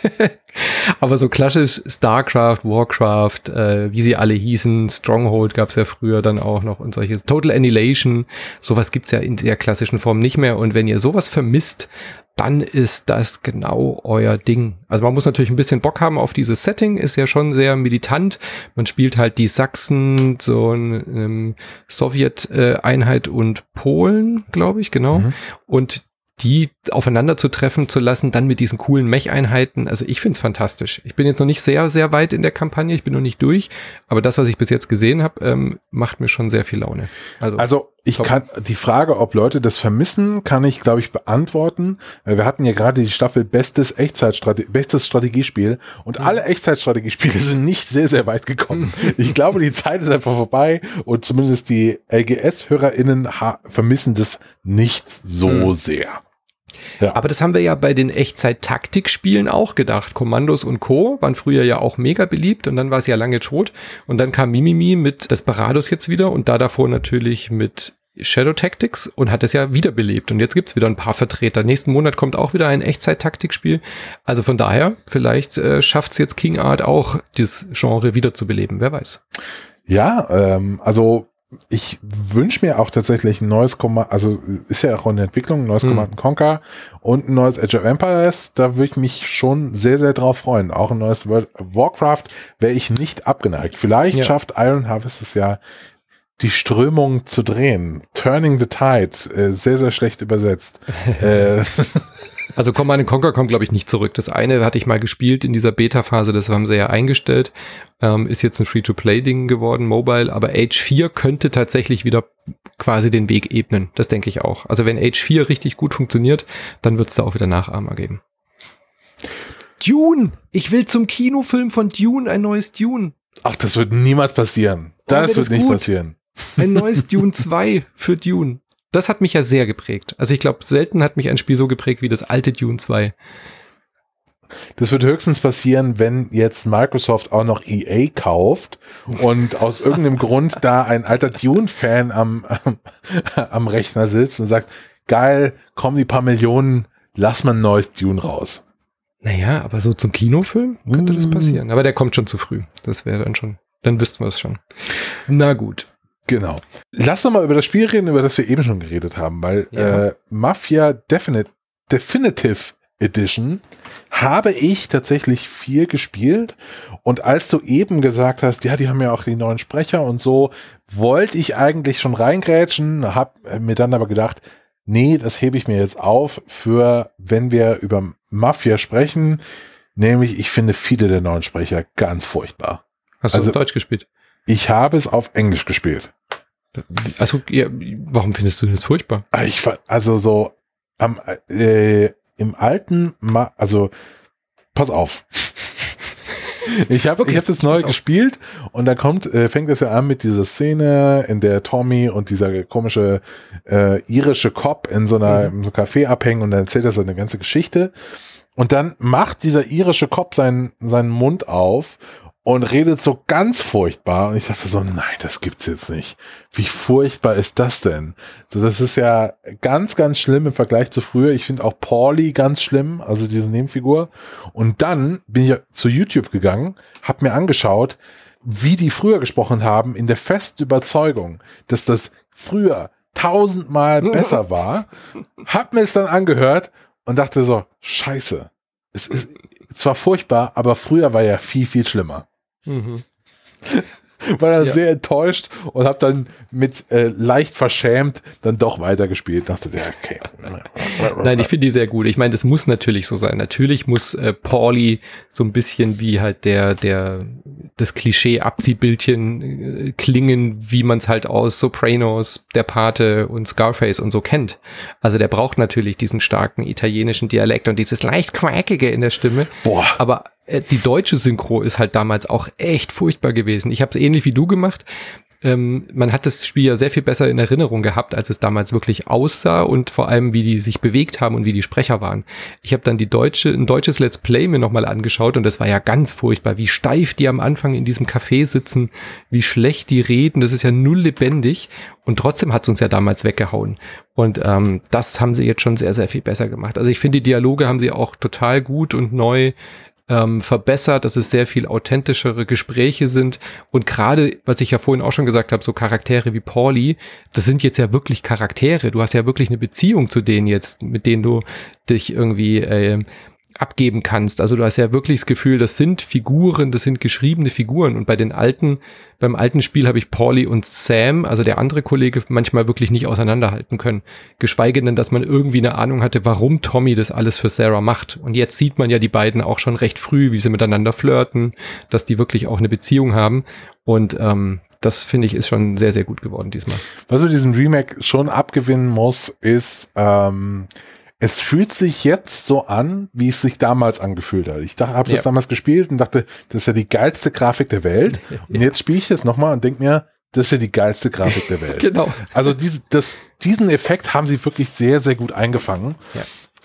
aber so klassisch StarCraft, Warcraft, äh, wie sie alle hießen, Stronghold gab's ja früher dann auch noch und solches. Total Annihilation, sowas gibt's ja in der klassischen Form nicht mehr. Und wenn ihr sowas vermisst, dann ist das genau euer Ding. Also man muss natürlich ein bisschen Bock haben auf dieses Setting, ist ja schon sehr militant. Man spielt halt die Sachsen, so eine ähm, Sowjet-Einheit und Polen, glaube ich, genau. Mhm. Und die aufeinander zu treffen zu lassen, dann mit diesen coolen Mech-Einheiten. Also ich find's fantastisch. Ich bin jetzt noch nicht sehr, sehr weit in der Kampagne, ich bin noch nicht durch, aber das, was ich bis jetzt gesehen habe, ähm, macht mir schon sehr viel Laune. Also, also ich top. kann die Frage, ob Leute das vermissen, kann ich, glaube ich, beantworten. Wir hatten ja gerade die Staffel Bestes Echtzeitstrategie, bestes Strategiespiel und mhm. alle Echtzeitstrategiespiele sind nicht sehr, sehr weit gekommen. ich glaube, die Zeit ist einfach vorbei und zumindest die LGS-HörerInnen vermissen das nicht so mhm. sehr. Ja. Aber das haben wir ja bei den Echtzeit-Taktikspielen auch gedacht. Kommandos und Co. waren früher ja auch mega beliebt und dann war es ja lange tot. Und dann kam Mimimi mit Desperados jetzt wieder und da davor natürlich mit Shadow Tactics und hat es ja wiederbelebt. Und jetzt gibt's wieder ein paar Vertreter. Nächsten Monat kommt auch wieder ein Echtzeit-Taktikspiel. Also von daher, vielleicht äh, schafft's jetzt King Art auch, dieses Genre wiederzubeleben. Wer weiß. Ja, ähm, also ich wünsche mir auch tatsächlich ein neues Command, also ist ja auch in der Entwicklung, ein neues Hm. Command Conquer und ein neues Age of Empires. Da würde ich mich schon sehr, sehr drauf freuen. Auch ein neues World Warcraft wäre ich nicht abgeneigt. Vielleicht Ja. schafft Iron Harvest es ja, die Strömung zu drehen. Turning the Tide, äh, sehr, sehr schlecht übersetzt. äh, Also Command Conquer kommt, glaube ich, nicht zurück. Das eine hatte ich mal gespielt in dieser Beta-Phase, das haben sie ja eingestellt. Ähm, ist jetzt ein Free-to-Play-Ding geworden, Mobile, aber Age 4 könnte tatsächlich wieder quasi den Weg ebnen. Das denke ich auch. Also wenn Age 4 richtig gut funktioniert, dann wird es da auch wieder Nachahmer geben. Dune! Ich will zum Kinofilm von Dune ein neues Dune. ach, das wird niemals passieren. Das wär wird das nicht gut. passieren. Ein neues Dune 2 für Dune. Das hat mich ja sehr geprägt. Also ich glaube, selten hat mich ein Spiel so geprägt wie das alte Dune 2. Das wird höchstens passieren, wenn jetzt Microsoft auch noch EA kauft und aus irgendeinem Grund da ein alter Dune-Fan am, am, am Rechner sitzt und sagt, geil, kommen die paar Millionen, lass mal ein neues Dune raus. Naja, aber so zum Kinofilm könnte das Mm. passieren. Aber der kommt schon zu früh. Das wäre dann schon, dann wüssten wir es schon. Na gut. Genau. Lass doch mal über das Spiel reden, über das wir eben schon geredet haben, weil Ja. äh, Mafia Definite, Definitive Edition habe ich tatsächlich viel gespielt und als du eben gesagt hast, ja, die haben ja auch die neuen Sprecher und so, wollte ich eigentlich schon reingrätschen, habe mir dann aber gedacht, nee, das hebe ich mir jetzt auf für, wenn wir über Mafia sprechen, nämlich ich finde viele der neuen Sprecher ganz furchtbar. Hast du Also- auf Deutsch gespielt? Ich habe es auf Englisch gespielt. Also, ja, warum findest du das furchtbar? Ah, Ich also so am äh, im alten, Ma also pass auf. Ich habe ich hab das neu gespielt und da kommt, äh, fängt es ja an mit dieser Szene, in der Tommy und dieser komische äh, irische Cop in so einer Mhm. in so einem Café abhängen und dann erzählt er seine ganze Geschichte. Und dann macht dieser irische Cop seinen, seinen Mund auf und redet so ganz furchtbar. Und ich dachte so, nein, das gibt's jetzt nicht. Wie furchtbar ist das denn? So, das ist ja ganz, ganz schlimm im Vergleich zu früher. Ich finde auch Pauli ganz schlimm, also diese Nebenfigur. Und dann bin ich zu YouTube gegangen, habe mir angeschaut, wie die früher gesprochen haben, in der festen Überzeugung, dass das früher tausendmal besser war. Hab mir es dann angehört und dachte so, scheiße. Es ist zwar furchtbar, aber früher war ja viel, viel schlimmer. Mhm. War dann Ja. sehr enttäuscht und habe dann mit äh, leicht verschämt dann doch weitergespielt. Dachte, ja, okay. Nein, ich finde die sehr gut. Ich meine, das muss natürlich so sein. Natürlich muss äh, Pauli so ein bisschen wie halt der, der, das Klischee-Abziehbildchen äh, klingen, wie man es halt aus Sopranos, Der Pate und Scarface und so kennt. Also der braucht natürlich diesen starken italienischen Dialekt und dieses leicht quäkige in der Stimme. Boah. Aber die deutsche Synchro ist halt damals auch echt furchtbar gewesen. Ich habe es ähnlich wie du gemacht. Ähm, man hat das Spiel ja sehr viel besser in Erinnerung gehabt, als es damals wirklich aussah und vor allem, wie die sich bewegt haben und wie die Sprecher waren. Ich habe dann die deutsche, ein deutsches Let's Play mir nochmal angeschaut und das war ja ganz furchtbar, wie steif die am Anfang in diesem Café sitzen, wie schlecht die reden, das ist ja null lebendig und trotzdem hat es uns ja damals weggehauen. Und ähm, das haben sie jetzt schon sehr, sehr viel besser gemacht. Also ich finde, die Dialoge haben sie auch total gut und neu ähm, verbessert, dass es sehr viel authentischere Gespräche sind. Und gerade, was ich ja vorhin auch schon gesagt habe, so Charaktere wie Pauli, das sind jetzt ja wirklich Charaktere. Du hast ja wirklich eine Beziehung zu denen jetzt, mit denen du dich irgendwie äh, abgeben kannst. Also du hast ja wirklich das Gefühl, das sind Figuren, das sind geschriebene Figuren. Und bei den alten, beim alten Spiel habe ich Pauli und Sam, also der andere Kollege, manchmal wirklich nicht auseinanderhalten können. Geschweige denn, dass man irgendwie eine Ahnung hatte, warum Tommy das alles für Sarah macht. Und jetzt sieht man ja die beiden auch schon recht früh, wie sie miteinander flirten, dass die wirklich auch eine Beziehung haben. Und ähm, das finde ich ist schon sehr, sehr gut geworden diesmal. Was du diesem Remake schon abgewinnen muss, ist, ähm, es fühlt sich jetzt so an, wie es sich damals angefühlt hat. Ich habe das Ja. damals gespielt und dachte, das ist ja die geilste Grafik der Welt. Und jetzt spiele ich das nochmal und denke mir, das ist ja die geilste Grafik der Welt. Genau. Also diese, das, diesen Effekt haben sie wirklich sehr, sehr gut eingefangen.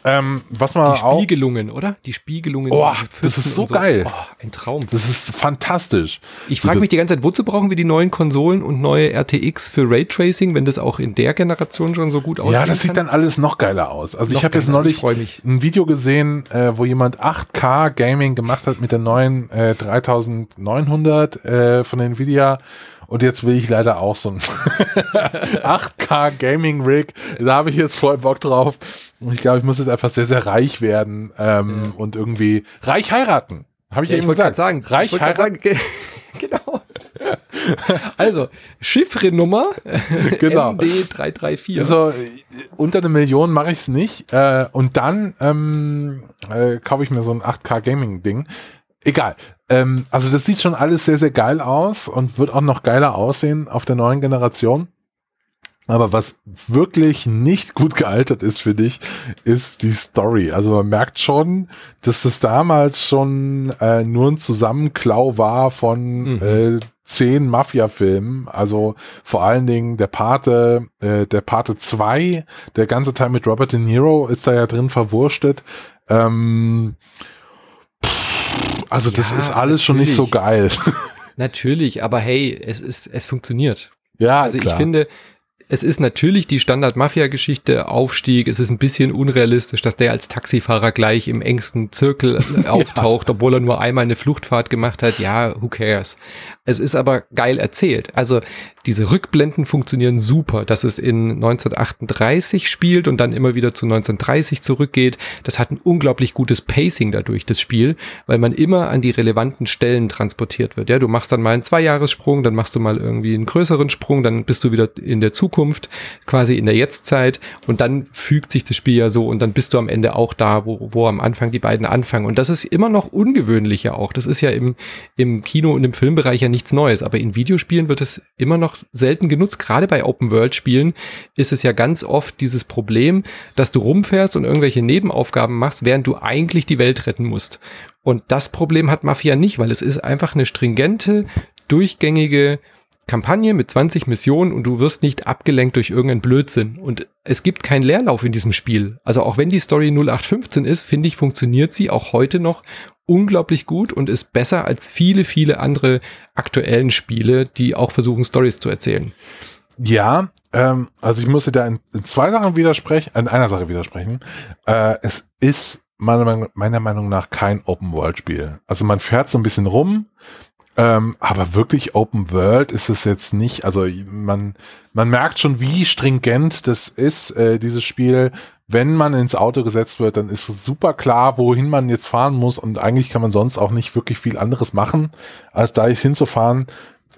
Ähm, was man Die auch, Spiegelungen, oder? Die Spiegelungen. Oh, das ist so und geil. Oh, ein Traum. das ist fantastisch. Ich So, frage das- mich die ganze Zeit, wozu brauchen wir die neuen Konsolen und neue RTX für Raytracing, wenn das auch in der Generation schon so gut aussieht? Ja, das sieht dann alles noch geiler aus. Also ich Noch habe jetzt neulich Ich ein Video gesehen, äh, wo jemand 8K Gaming gemacht hat mit der neuen äh, 3900 äh, von Nvidia. Und jetzt will ich leider auch so ein 8K Gaming Rig. Da habe ich jetzt voll Bock drauf. Und ich glaube, ich muss jetzt einfach sehr, sehr reich werden ähm, und irgendwie reich heiraten. Habe ich ja, Ja, eben wollte gesagt. gerade sagen, reich heiraten. sagen, ge- genau. Also, Chiffrenummer Genau. MD334. Also äh, unter eine Million mache ich es nicht. Äh, und dann ähm, äh, kaufe ich mir so ein 8K Gaming Ding. Egal. Ähm, also das sieht schon alles sehr, sehr geil aus und wird auch noch geiler aussehen auf der neuen Generation. Aber was wirklich nicht gut gealtert ist für dich, ist die Story. Also man merkt schon, dass das damals schon äh, nur ein Zusammenklau war von äh, zehn Mafia-Filmen. Also vor allen Dingen der Pate, äh, der Pate 2, der ganze Teil mit Robert De Niro ist da ja drin verwurstet. Ähm, also das Ja, ist alles schon nicht so natürlich. geil. Natürlich, aber hey, es ist, es funktioniert. ja, Also klar. ich finde, es ist natürlich die Standard-Mafia-Geschichte, Aufstieg. Es ist ein bisschen unrealistisch, dass der als Taxifahrer gleich im engsten Zirkel äh, auftaucht, obwohl er nur einmal eine Fluchtfahrt gemacht hat. Ja, who cares? Es ist aber geil erzählt. Also diese Rückblenden funktionieren super, dass es in 1938 spielt und dann immer wieder zu 1930 zurückgeht. Das hat ein unglaublich gutes Pacing dadurch, das Spiel, weil man immer an die relevanten Stellen transportiert wird. Ja, du machst dann mal einen Zweijahressprung, dann machst du mal irgendwie einen größeren Sprung, dann bist du wieder in der Zukunft, quasi in der Jetztzeit und dann fügt sich das Spiel ja so und dann bist du am Ende auch da, wo, wo am Anfang die beiden anfangen. Und das ist immer noch ungewöhnlicher auch. Das ist ja im, im Kino und im Filmbereich ja nichts Neues, aber in Videospielen wird es immer noch selten genutzt. Gerade bei Open-World-Spielen ist es ja ganz oft dieses Problem, dass du rumfährst und irgendwelche Nebenaufgaben machst, während du eigentlich die Welt retten musst. Und das Problem hat Mafia nicht, weil es ist einfach eine stringente, durchgängige Kampagne mit 20 Missionen und du wirst nicht abgelenkt durch irgendeinen Blödsinn. Und es gibt keinen Leerlauf in diesem Spiel. Also auch wenn die Story 0815 ist, finde ich, funktioniert sie auch heute noch unglaublich gut und ist besser als viele, viele andere aktuellen Spiele, die auch versuchen, Stories zu erzählen. Ja, ähm, also ich muss dir da in, zwei Sachen widersprechen, in einer Sache widersprechen. Äh, es ist meiner Meinung nach kein Open-World-Spiel. Also man fährt so ein bisschen rum, ähm, aber wirklich Open World ist es jetzt nicht. Also man, man merkt schon, wie stringent das ist, äh, dieses Spiel. Wenn man ins Auto gesetzt wird, dann ist super klar, wohin man jetzt fahren muss und eigentlich kann man sonst auch nicht wirklich viel anderes machen, als da jetzt hinzufahren.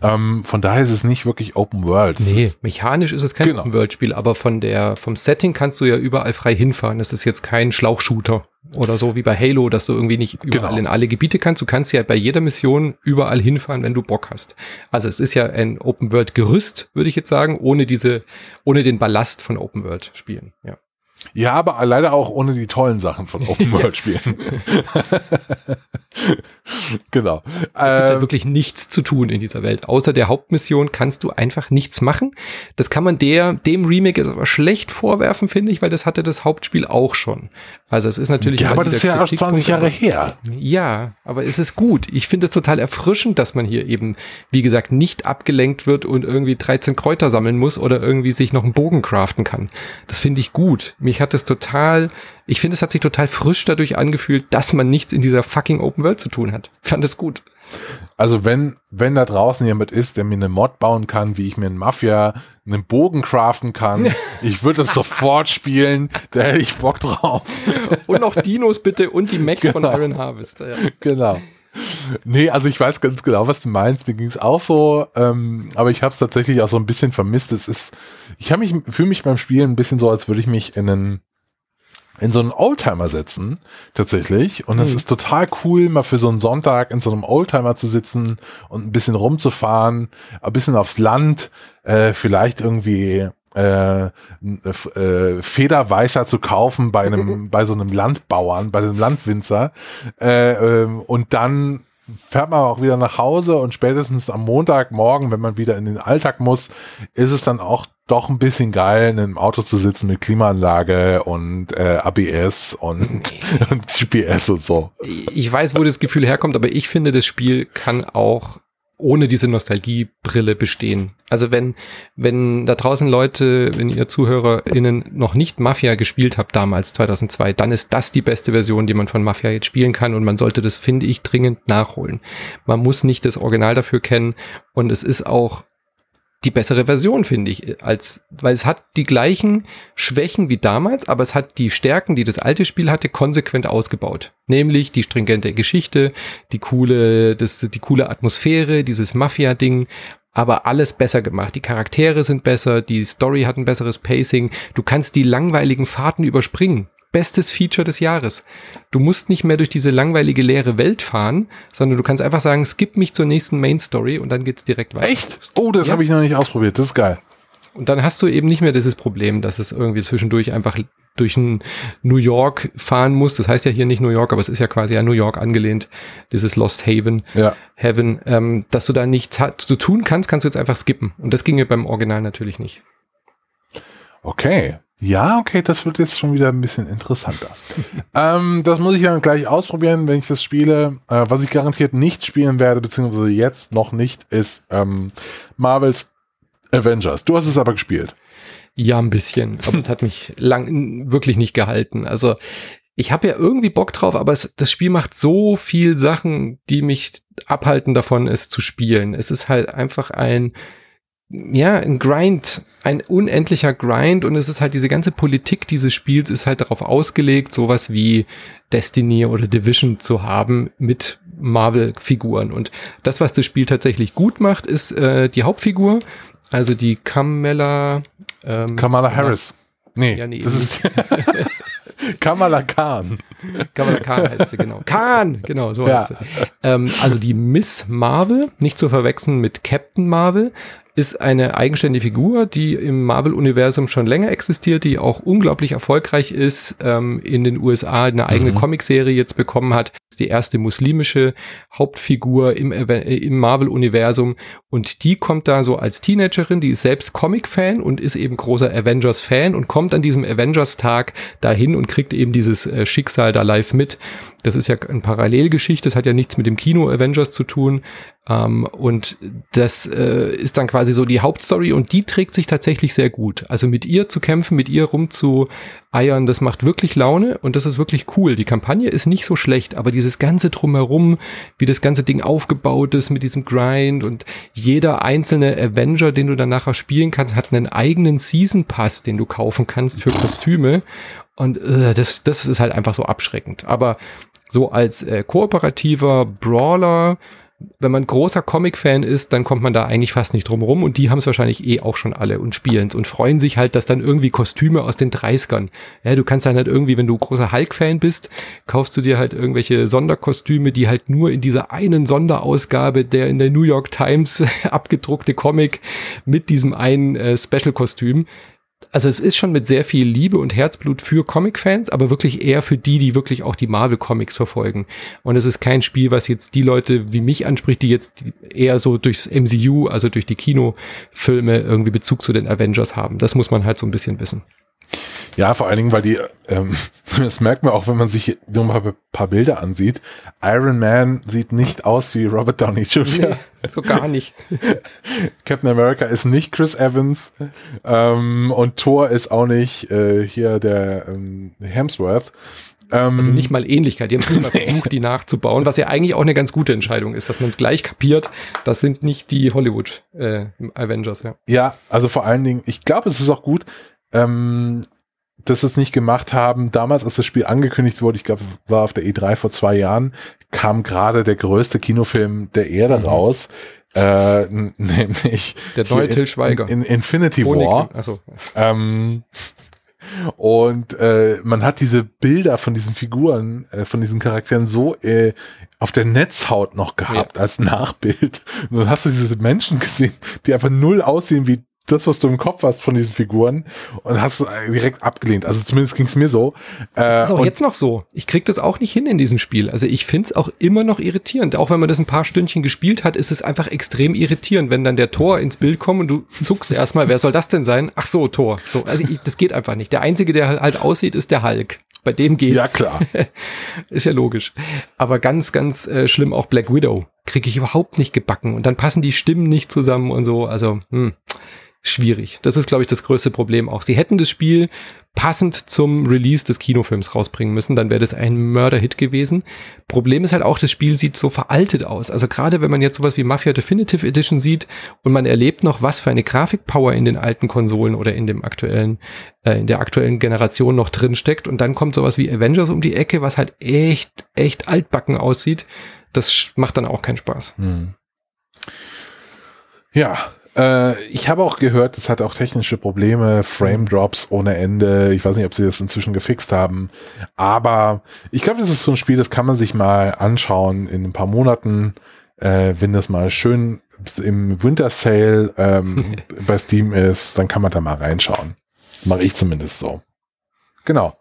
Ähm, von daher ist es nicht wirklich Open World. Es Nee, ist, mechanisch ist es kein Genau. Open-World-Spiel, aber von der, vom Setting kannst du ja überall frei hinfahren. Es ist jetzt kein Schlauchshooter oder so wie bei Halo, dass du irgendwie nicht überall Genau. in alle Gebiete kannst. Du kannst ja bei jeder Mission überall hinfahren, wenn du Bock hast. Also es ist ja ein Open-World-Gerüst, würde ich jetzt sagen, ohne diese, ohne den Ballast von Open-World-Spielen. Ja. Ja, aber leider auch ohne die tollen Sachen von Open World Spielen. genau. Es gibt ja Ähm, wirklich nichts zu tun in dieser Welt. Außer der Hauptmission kannst du einfach nichts machen. Das kann man der, dem Remake jetzt aber schlecht vorwerfen, finde ich, weil das hatte das Hauptspiel auch schon. Also es ist natürlich. ja, aber das ist ja erst 20 Kritikpunkt, Jahre her. Ja, aber es ist gut. Ich finde es total erfrischend, dass man hier eben, wie gesagt, nicht abgelenkt wird und irgendwie 13 Kräuter sammeln muss oder irgendwie sich noch einen Bogen craften kann. Das finde ich gut. Mich hat es total, ich finde, es hat sich total frisch dadurch angefühlt, dass man nichts in dieser fucking Open World zu tun hat. Fand es gut. Also wenn, wenn da draußen jemand ist, der mir eine Mod bauen kann, wie ich mir in Mafia einen Bogen craften kann, ich würde es sofort spielen, da hätte ich Bock drauf. Und noch Dinos bitte und die Max von Genau. Iron Harvest. Ja. Genau. Nee, also ich weiß ganz genau, was du meinst. Mir ging es auch so, ähm, aber ich habe es tatsächlich auch so ein bisschen vermisst. Es ist, ich habe mich, fühle mich beim Spielen ein bisschen so, als würde ich mich in einen in so einen Oldtimer setzen, tatsächlich. Und es Mhm. ist total cool, mal für so einen Sonntag in so einem Oldtimer zu sitzen und ein bisschen rumzufahren, ein bisschen aufs Land, äh, vielleicht irgendwie äh, n- äh, Federweißer zu kaufen bei einem, bei so einem Landbauern, bei einem Landwinzer, äh, ähm, und dann fährt man auch wieder nach Hause und spätestens am Montagmorgen, wenn man wieder in den Alltag muss, ist es dann auch doch ein bisschen geil, in einem Auto zu sitzen mit Klimaanlage und äh, ABS und, und GPS und so. Ich weiß, wo das Gefühl herkommt, aber ich finde, das Spiel kann auch ohne diese Nostalgiebrille bestehen. Also wenn, wenn da draußen Leute, wenn ihr ZuhörerInnen noch nicht Mafia gespielt habt damals, 2002, dann ist das die beste Version, die man von Mafia jetzt spielen kann und man sollte das, finde ich, dringend nachholen. Man muss nicht das Original dafür kennen und es ist auch die bessere Version, finde ich, als, weil es hat die gleichen Schwächen wie damals, aber es hat die Stärken, die das alte Spiel hatte, konsequent ausgebaut. Nämlich die stringente Geschichte, die coole, das, die coole Atmosphäre, dieses Mafia-Ding, aber alles besser gemacht. Die Charaktere sind besser, die Story hat ein besseres Pacing, du kannst die langweiligen Fahrten überspringen bestes Feature des Jahres. Du musst nicht mehr durch diese langweilige leere Welt fahren, sondern du kannst einfach sagen, skip mich zur nächsten Main Story und dann geht's direkt weiter. Echt? Oh, das ja. habe ich noch nicht ausprobiert. Das ist geil. Und dann hast du eben nicht mehr dieses Problem, dass es irgendwie zwischendurch einfach durch ein New York fahren muss. Das heißt ja hier nicht New York, aber es ist ja quasi an New York angelehnt, dieses Lost Haven, ja. Heaven, ähm, dass du da nichts hat, zu tun kannst, kannst du jetzt einfach skippen. Und das ging mir beim Original natürlich nicht. Okay. Ja, okay, das wird jetzt schon wieder ein bisschen interessanter. ähm, das muss ich dann gleich ausprobieren, wenn ich das spiele. Äh, was ich garantiert nicht spielen werde, beziehungsweise jetzt noch nicht, ist ähm, Marvels Avengers. Du hast es aber gespielt. Ja, ein bisschen, aber es hat mich lang wirklich nicht gehalten. Also ich habe ja irgendwie Bock drauf, aber es, das Spiel macht so viel Sachen, die mich abhalten davon, es zu spielen. Es ist halt einfach ein ja, ein Grind, ein unendlicher Grind und es ist halt diese ganze Politik dieses Spiels ist halt darauf ausgelegt, sowas wie Destiny oder Division zu haben mit Marvel-Figuren. Und das, was das Spiel tatsächlich gut macht, ist äh, die Hauptfigur, also die Kamala. Ähm, Kamala Harris. Nee, ja, nee das ist Kamala Khan. Kamala Khan heißt sie, genau. Khan, genau, so heißt ja. sie. Ähm, also die Miss Marvel, nicht zu verwechseln mit Captain Marvel ist eine eigenständige Figur, die im Marvel-Universum schon länger existiert, die auch unglaublich erfolgreich ist, ähm, in den USA eine eigene mhm. Comicserie jetzt bekommen hat. Ist die erste muslimische Hauptfigur im, äh, im Marvel-Universum und die kommt da so als Teenagerin, die ist selbst Comic-Fan und ist eben großer Avengers-Fan und kommt an diesem Avengers-Tag dahin und kriegt eben dieses äh, Schicksal da live mit. Das ist ja eine Parallelgeschichte, das hat ja nichts mit dem Kino Avengers zu tun. Ähm, und das äh, ist dann quasi so die Hauptstory und die trägt sich tatsächlich sehr gut. Also mit ihr zu kämpfen, mit ihr rumzueiern, das macht wirklich Laune und das ist wirklich cool. Die Kampagne ist nicht so schlecht, aber dieses ganze drumherum, wie das ganze Ding aufgebaut ist mit diesem Grind und jeder einzelne Avenger, den du dann nachher spielen kannst, hat einen eigenen Season Pass, den du kaufen kannst für Kostüme. Und äh, das, das ist halt einfach so abschreckend. Aber so als äh, kooperativer Brawler, wenn man großer Comic-Fan ist, dann kommt man da eigentlich fast nicht drum rum und die haben es wahrscheinlich eh auch schon alle und spielen's und freuen sich halt, dass dann irgendwie Kostüme aus den 30ern. Ja, du kannst dann halt irgendwie, wenn du großer Hulk-Fan bist, kaufst du dir halt irgendwelche Sonderkostüme, die halt nur in dieser einen Sonderausgabe der in der New York Times abgedruckte Comic mit diesem einen äh, Special-Kostüm also es ist schon mit sehr viel Liebe und Herzblut für Comic-Fans, aber wirklich eher für die, die wirklich auch die Marvel-Comics verfolgen. Und es ist kein Spiel, was jetzt die Leute wie mich anspricht, die jetzt eher so durchs MCU, also durch die Kinofilme irgendwie Bezug zu den Avengers haben. Das muss man halt so ein bisschen wissen. Ja, vor allen Dingen, weil die, ähm, das merkt man auch, wenn man sich nur mal ein paar Bilder ansieht. Iron Man sieht nicht aus wie Robert Downey Jr. Nee, so gar nicht. Captain America ist nicht Chris Evans ähm, und Thor ist auch nicht äh, hier der ähm, Hemsworth. Ähm, also nicht mal Ähnlichkeit. Die haben nicht mal versucht, die nachzubauen, was ja eigentlich auch eine ganz gute Entscheidung ist, dass man es gleich kapiert. Das sind nicht die Hollywood äh, Avengers, ja. Ja, also vor allen Dingen, ich glaube, es ist auch gut, ähm, dass es nicht gemacht haben. Damals, als das Spiel angekündigt wurde, ich glaube, war auf der E3 vor zwei Jahren, kam gerade der größte Kinofilm der Erde mhm. raus. Äh, nämlich der neue Till Schweiger in, in Infinity Honig. War. Achso. Ähm, und äh, man hat diese Bilder von diesen Figuren, äh, von diesen Charakteren so äh, auf der Netzhaut noch gehabt ja. als Nachbild. Und dann hast du diese Menschen gesehen, die einfach null aussehen wie das, was du im Kopf hast von diesen Figuren und hast direkt abgelehnt. Also zumindest ging es mir so. Das ist auch jetzt noch so. Ich krieg das auch nicht hin in diesem Spiel. Also ich find's auch immer noch irritierend. Auch wenn man das ein paar Stündchen gespielt hat, ist es einfach extrem irritierend, wenn dann der Tor ins Bild kommt und du zuckst erstmal, wer soll das denn sein? Ach so, Tor. So, also ich, das geht einfach nicht. Der Einzige, der halt aussieht, ist der Hulk. Bei dem geht's. Ja, klar. ist ja logisch. Aber ganz, ganz äh, schlimm auch Black Widow. Kriege ich überhaupt nicht gebacken. Und dann passen die Stimmen nicht zusammen und so. Also, hm schwierig. Das ist, glaube ich, das größte Problem auch. Sie hätten das Spiel passend zum Release des Kinofilms rausbringen müssen, dann wäre das ein Mörderhit gewesen. Problem ist halt auch, das Spiel sieht so veraltet aus. Also gerade wenn man jetzt sowas wie Mafia Definitive Edition sieht und man erlebt noch, was für eine Grafikpower in den alten Konsolen oder in dem aktuellen, äh, in der aktuellen Generation noch drin steckt und dann kommt sowas wie Avengers um die Ecke, was halt echt, echt altbacken aussieht. Das macht dann auch keinen Spaß. Hm. Ja, äh, ich habe auch gehört, es hat auch technische Probleme, Frame Drops ohne Ende. Ich weiß nicht, ob sie das inzwischen gefixt haben. Aber ich glaube, das ist so ein Spiel, das kann man sich mal anschauen in ein paar Monaten, äh, wenn das mal schön im Winter Sale ähm, bei Steam ist, dann kann man da mal reinschauen. Mache ich zumindest so. Genau.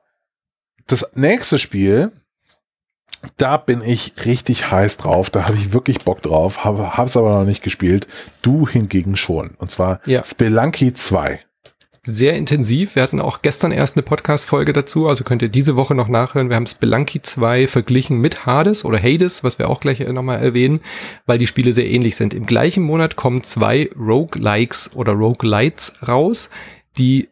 Das nächste Spiel, da bin ich richtig heiß drauf. Da habe ich wirklich Bock drauf, habe es aber noch nicht gespielt. Du hingegen schon. Und zwar ja. Spelunky 2. Sehr intensiv. Wir hatten auch gestern erst eine Podcast-Folge dazu, also könnt ihr diese Woche noch nachhören. Wir haben Spelunky 2 verglichen mit Hades oder Hades, was wir auch gleich nochmal erwähnen, weil die Spiele sehr ähnlich sind. Im gleichen Monat kommen zwei Roguelikes oder Roguelites raus, die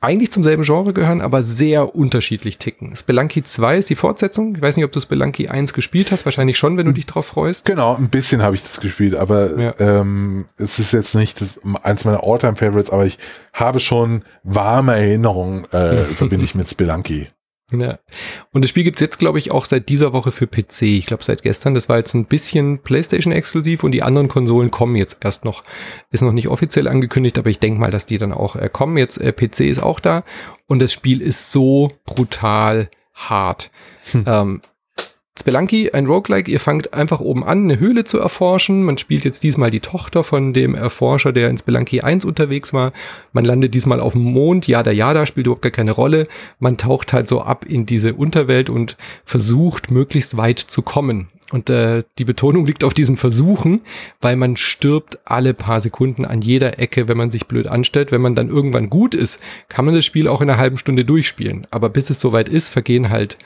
eigentlich zum selben Genre gehören, aber sehr unterschiedlich ticken. Spelunky 2 ist die Fortsetzung. Ich weiß nicht, ob du Spelunky 1 gespielt hast. Wahrscheinlich schon, wenn du dich drauf freust. Genau, ein bisschen habe ich das gespielt, aber ja. ähm, es ist jetzt nicht das, eins meiner All-Time-Favorites, aber ich habe schon warme Erinnerungen, äh, verbinde ich mit Spelunky. Ja. Und das Spiel gibt's jetzt, glaube ich, auch seit dieser Woche für PC. Ich glaube, seit gestern. Das war jetzt ein bisschen PlayStation-exklusiv und die anderen Konsolen kommen jetzt erst noch. Ist noch nicht offiziell angekündigt, aber ich denke mal, dass die dann auch äh, kommen. Jetzt äh, PC ist auch da und das Spiel ist so brutal hart. Hm. Ähm, Spelunky, ein Roguelike, ihr fangt einfach oben an, eine Höhle zu erforschen. Man spielt jetzt diesmal die Tochter von dem Erforscher, der in Spelunky 1 unterwegs war. Man landet diesmal auf dem Mond, Jada Jada, spielt überhaupt gar keine Rolle. Man taucht halt so ab in diese Unterwelt und versucht, möglichst weit zu kommen. Und äh, die Betonung liegt auf diesem Versuchen, weil man stirbt alle paar Sekunden an jeder Ecke, wenn man sich blöd anstellt. Wenn man dann irgendwann gut ist, kann man das Spiel auch in einer halben Stunde durchspielen. Aber bis es soweit ist, vergehen halt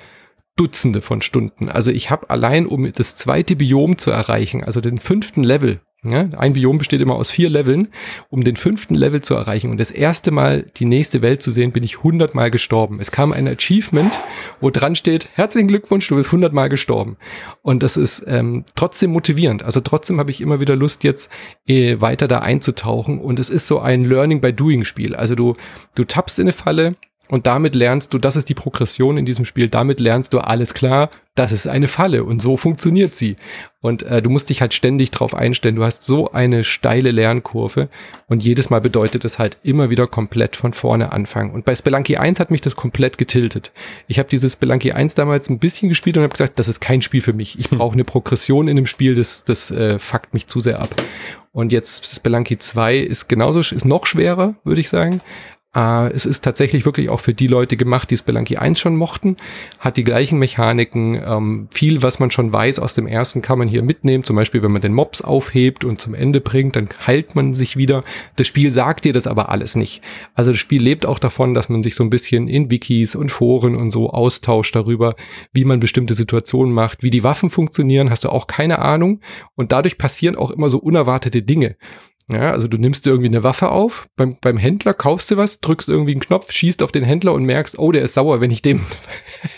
Dutzende von Stunden. Also ich habe allein, um das zweite Biom zu erreichen, also den fünften Level, ja, ein Biom besteht immer aus vier Leveln, um den fünften Level zu erreichen und das erste Mal die nächste Welt zu sehen, bin ich hundertmal gestorben. Es kam ein Achievement, wo dran steht, herzlichen Glückwunsch, du bist hundertmal gestorben. Und das ist ähm, trotzdem motivierend. Also trotzdem habe ich immer wieder Lust, jetzt äh, weiter da einzutauchen. Und es ist so ein Learning by Doing Spiel. Also du, du tappst in eine Falle, und damit lernst du, das ist die Progression in diesem Spiel, damit lernst du alles klar, das ist eine Falle und so funktioniert sie. Und äh, du musst dich halt ständig drauf einstellen. Du hast so eine steile Lernkurve und jedes Mal bedeutet es halt immer wieder komplett von vorne anfangen. Und bei Spelunky 1 hat mich das komplett getiltet. Ich habe dieses Spelunky 1 damals ein bisschen gespielt und habe gesagt, das ist kein Spiel für mich. Ich brauche eine Progression in dem Spiel, das, das äh, fuckt mich zu sehr ab. Und jetzt Spelunky 2 ist genauso, ist noch schwerer, würde ich sagen. Äh, es ist tatsächlich wirklich auch für die Leute gemacht, die Spelunky 1 schon mochten, hat die gleichen Mechaniken, ähm, viel, was man schon weiß aus dem ersten, kann man hier mitnehmen, zum Beispiel, wenn man den Mobs aufhebt und zum Ende bringt, dann heilt man sich wieder. Das Spiel sagt dir das aber alles nicht. Also das Spiel lebt auch davon, dass man sich so ein bisschen in Wikis und Foren und so austauscht darüber, wie man bestimmte Situationen macht, wie die Waffen funktionieren, hast du auch keine Ahnung und dadurch passieren auch immer so unerwartete Dinge. Ja, also du nimmst dir irgendwie eine Waffe auf, beim, beim Händler kaufst du was, drückst irgendwie einen Knopf, schießt auf den Händler und merkst, oh, der ist sauer, wenn ich dem,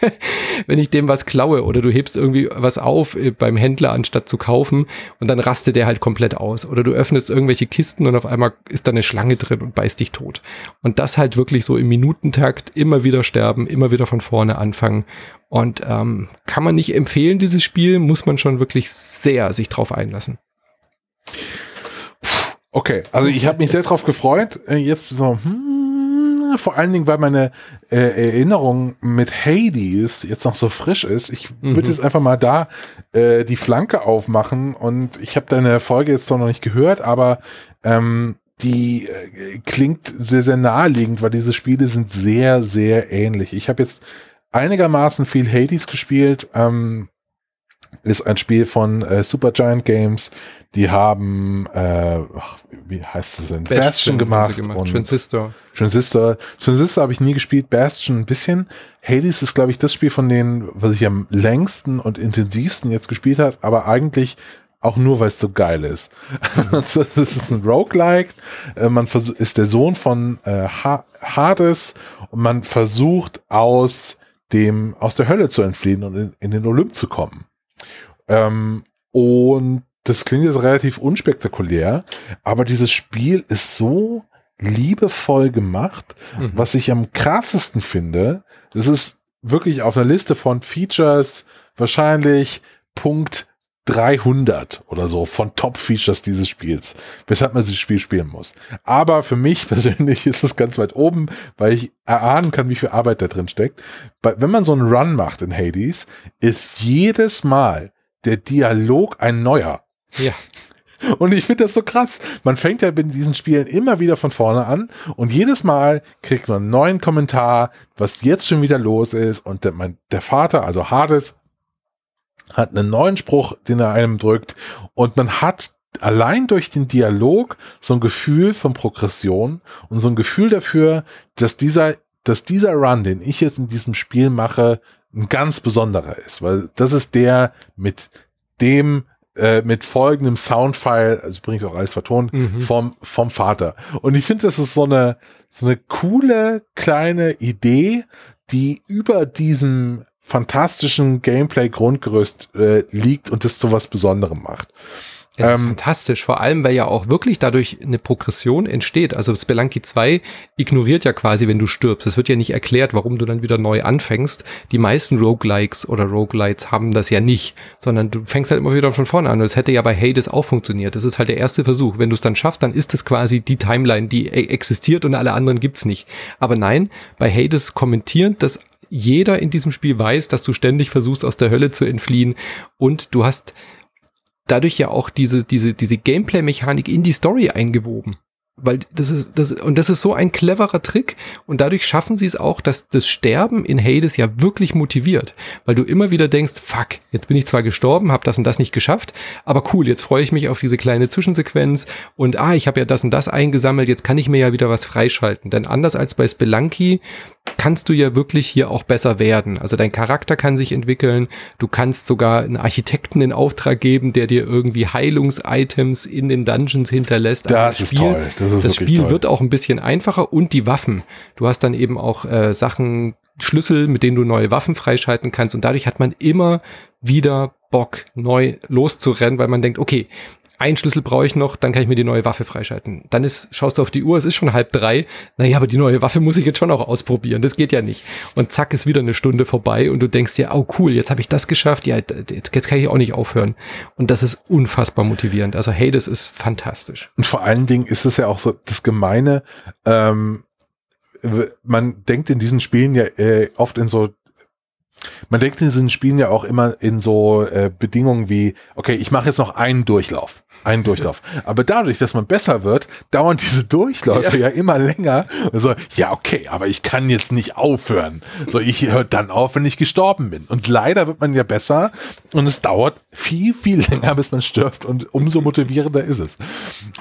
wenn ich dem was klaue oder du hebst irgendwie was auf äh, beim Händler anstatt zu kaufen und dann rastet der halt komplett aus oder du öffnest irgendwelche Kisten und auf einmal ist da eine Schlange drin und beißt dich tot. Und das halt wirklich so im Minutentakt immer wieder sterben, immer wieder von vorne anfangen und ähm, kann man nicht empfehlen, dieses Spiel, muss man schon wirklich sehr sich drauf einlassen. Okay, also ich habe mich sehr drauf gefreut. Äh, jetzt so, hm, vor allen Dingen, weil meine äh, Erinnerung mit Hades jetzt noch so frisch ist. Ich würde mhm. jetzt einfach mal da äh, die Flanke aufmachen und ich habe deine Folge jetzt noch nicht gehört, aber ähm, die äh, klingt sehr, sehr naheliegend, weil diese Spiele sind sehr, sehr ähnlich. Ich habe jetzt einigermaßen viel Hades gespielt. Ähm, ist ein Spiel von äh, Supergiant Games. Die haben, äh, ach, wie heißt es denn? Bastion Bastion, gemacht, gemacht. und Transistor. Transistor. Transistor habe ich nie gespielt, Bastion ein bisschen. Hades ist, glaube ich, das Spiel von denen, was ich am längsten und intensivsten jetzt gespielt habe, aber eigentlich auch nur, weil es so geil ist. Es ist ein Roguelike. Äh, Man ist der Sohn von äh, Ha- Hades und man versucht aus dem, aus der Hölle zu entfliehen und in, in den Olymp zu kommen. Ähm, und das klingt jetzt relativ unspektakulär, aber dieses Spiel ist so liebevoll gemacht. Mhm. Was ich am krassesten finde, das ist wirklich auf einer Liste von Features wahrscheinlich Punkt 300 oder so von Top-Features dieses Spiels, weshalb man dieses Spiel spielen muss. Aber für mich persönlich ist es ganz weit oben, weil ich erahnen kann, wie viel Arbeit da drin steckt. Wenn man so einen Run macht in Hades, ist jedes Mal der Dialog ein neuer. Ja. Und ich finde das so krass. Man fängt ja mit diesen Spielen immer wieder von vorne an und jedes Mal kriegt man einen neuen Kommentar, was jetzt schon wieder los ist. Und der, mein, der Vater, also Hades, hat einen neuen Spruch, den er einem drückt. Und man hat allein durch den Dialog so ein Gefühl von Progression und so ein Gefühl dafür, dass dieser, dass dieser Run, den ich jetzt in diesem Spiel mache, ein ganz besonderer ist. Weil das ist der mit dem äh, mit folgendem Soundfile, also übrigens auch alles vertont, Mhm. vom, vom Vater. Und ich finde, das ist so eine, so eine coole kleine Idee, die über diesem fantastischen Gameplay-Grundgerüst äh, liegt und das zu was Besonderem macht. Es ist Ähm, fantastisch, vor allem, weil ja auch wirklich dadurch eine Progression entsteht. Also Spelunky 2 ignoriert ja quasi, wenn du stirbst. Es wird ja nicht erklärt, warum du dann wieder neu anfängst. Die meisten Roguelikes oder Roguelites haben das ja nicht, sondern du fängst halt immer wieder von vorne an. Und es hätte ja bei Hades auch funktioniert. Das ist halt der erste Versuch. Wenn du es dann schaffst, dann ist es quasi die Timeline, die e- existiert und alle anderen gibt's nicht. Aber nein, bei Hades kommentieren, dass jeder in diesem Spiel weiß, dass du ständig versuchst, aus der Hölle zu entfliehen und du hast dadurch ja auch diese, diese, diese Gameplay-Mechanik in die Story eingewoben. Weil das ist, das, und das ist so ein cleverer Trick und dadurch schaffen sie es auch, dass das Sterben in Hades ja wirklich motiviert. Weil du immer wieder denkst, fuck, jetzt bin ich zwar gestorben, habe das und das nicht geschafft, aber cool, jetzt freue ich mich auf diese kleine Zwischensequenz und ah, ich habe ja das und das eingesammelt, jetzt kann ich mir ja wieder was freischalten. Denn anders als bei Spelunky kannst du ja wirklich hier auch besser werden. Also dein Charakter kann sich entwickeln, du kannst sogar einen Architekten in Auftrag geben, der dir irgendwie Heilungs-Items in den Dungeons hinterlässt. Das ist toll. Das ist das Spiel toll. wird auch ein bisschen einfacher und die Waffen. Du hast dann eben auch äh, Sachen, Schlüssel, mit denen du neue Waffen freischalten kannst und dadurch hat man immer wieder Bock, neu loszurennen, weil man denkt, okay, ein Schlüssel brauche ich noch, dann kann ich mir die neue Waffe freischalten. Dann ist, schaust du auf die Uhr, es ist schon halb drei. Naja, aber die neue Waffe muss ich jetzt schon auch ausprobieren. Das geht ja nicht. Und zack, ist wieder eine Stunde vorbei und du denkst dir, oh cool, jetzt habe ich das geschafft. Ja, jetzt, jetzt kann ich auch nicht aufhören. Und das ist unfassbar motivierend. Also Hades ist fantastisch. Und vor allen Dingen ist es ja auch so das Gemeine, ähm, man denkt in diesen Spielen ja äh, oft in so man denkt in diesen Spielen ja auch immer in so äh, Bedingungen wie, okay, ich mache jetzt noch einen Durchlauf. Einen Durchlauf. Aber dadurch, dass man besser wird, dauern diese Durchläufe ja, immer länger. Und so, ja, okay, aber ich kann jetzt nicht aufhören. So, ich höre dann auf, wenn ich gestorben bin. Und leider wird man ja besser und es dauert viel, viel länger, bis man stirbt und umso motivierender ist es.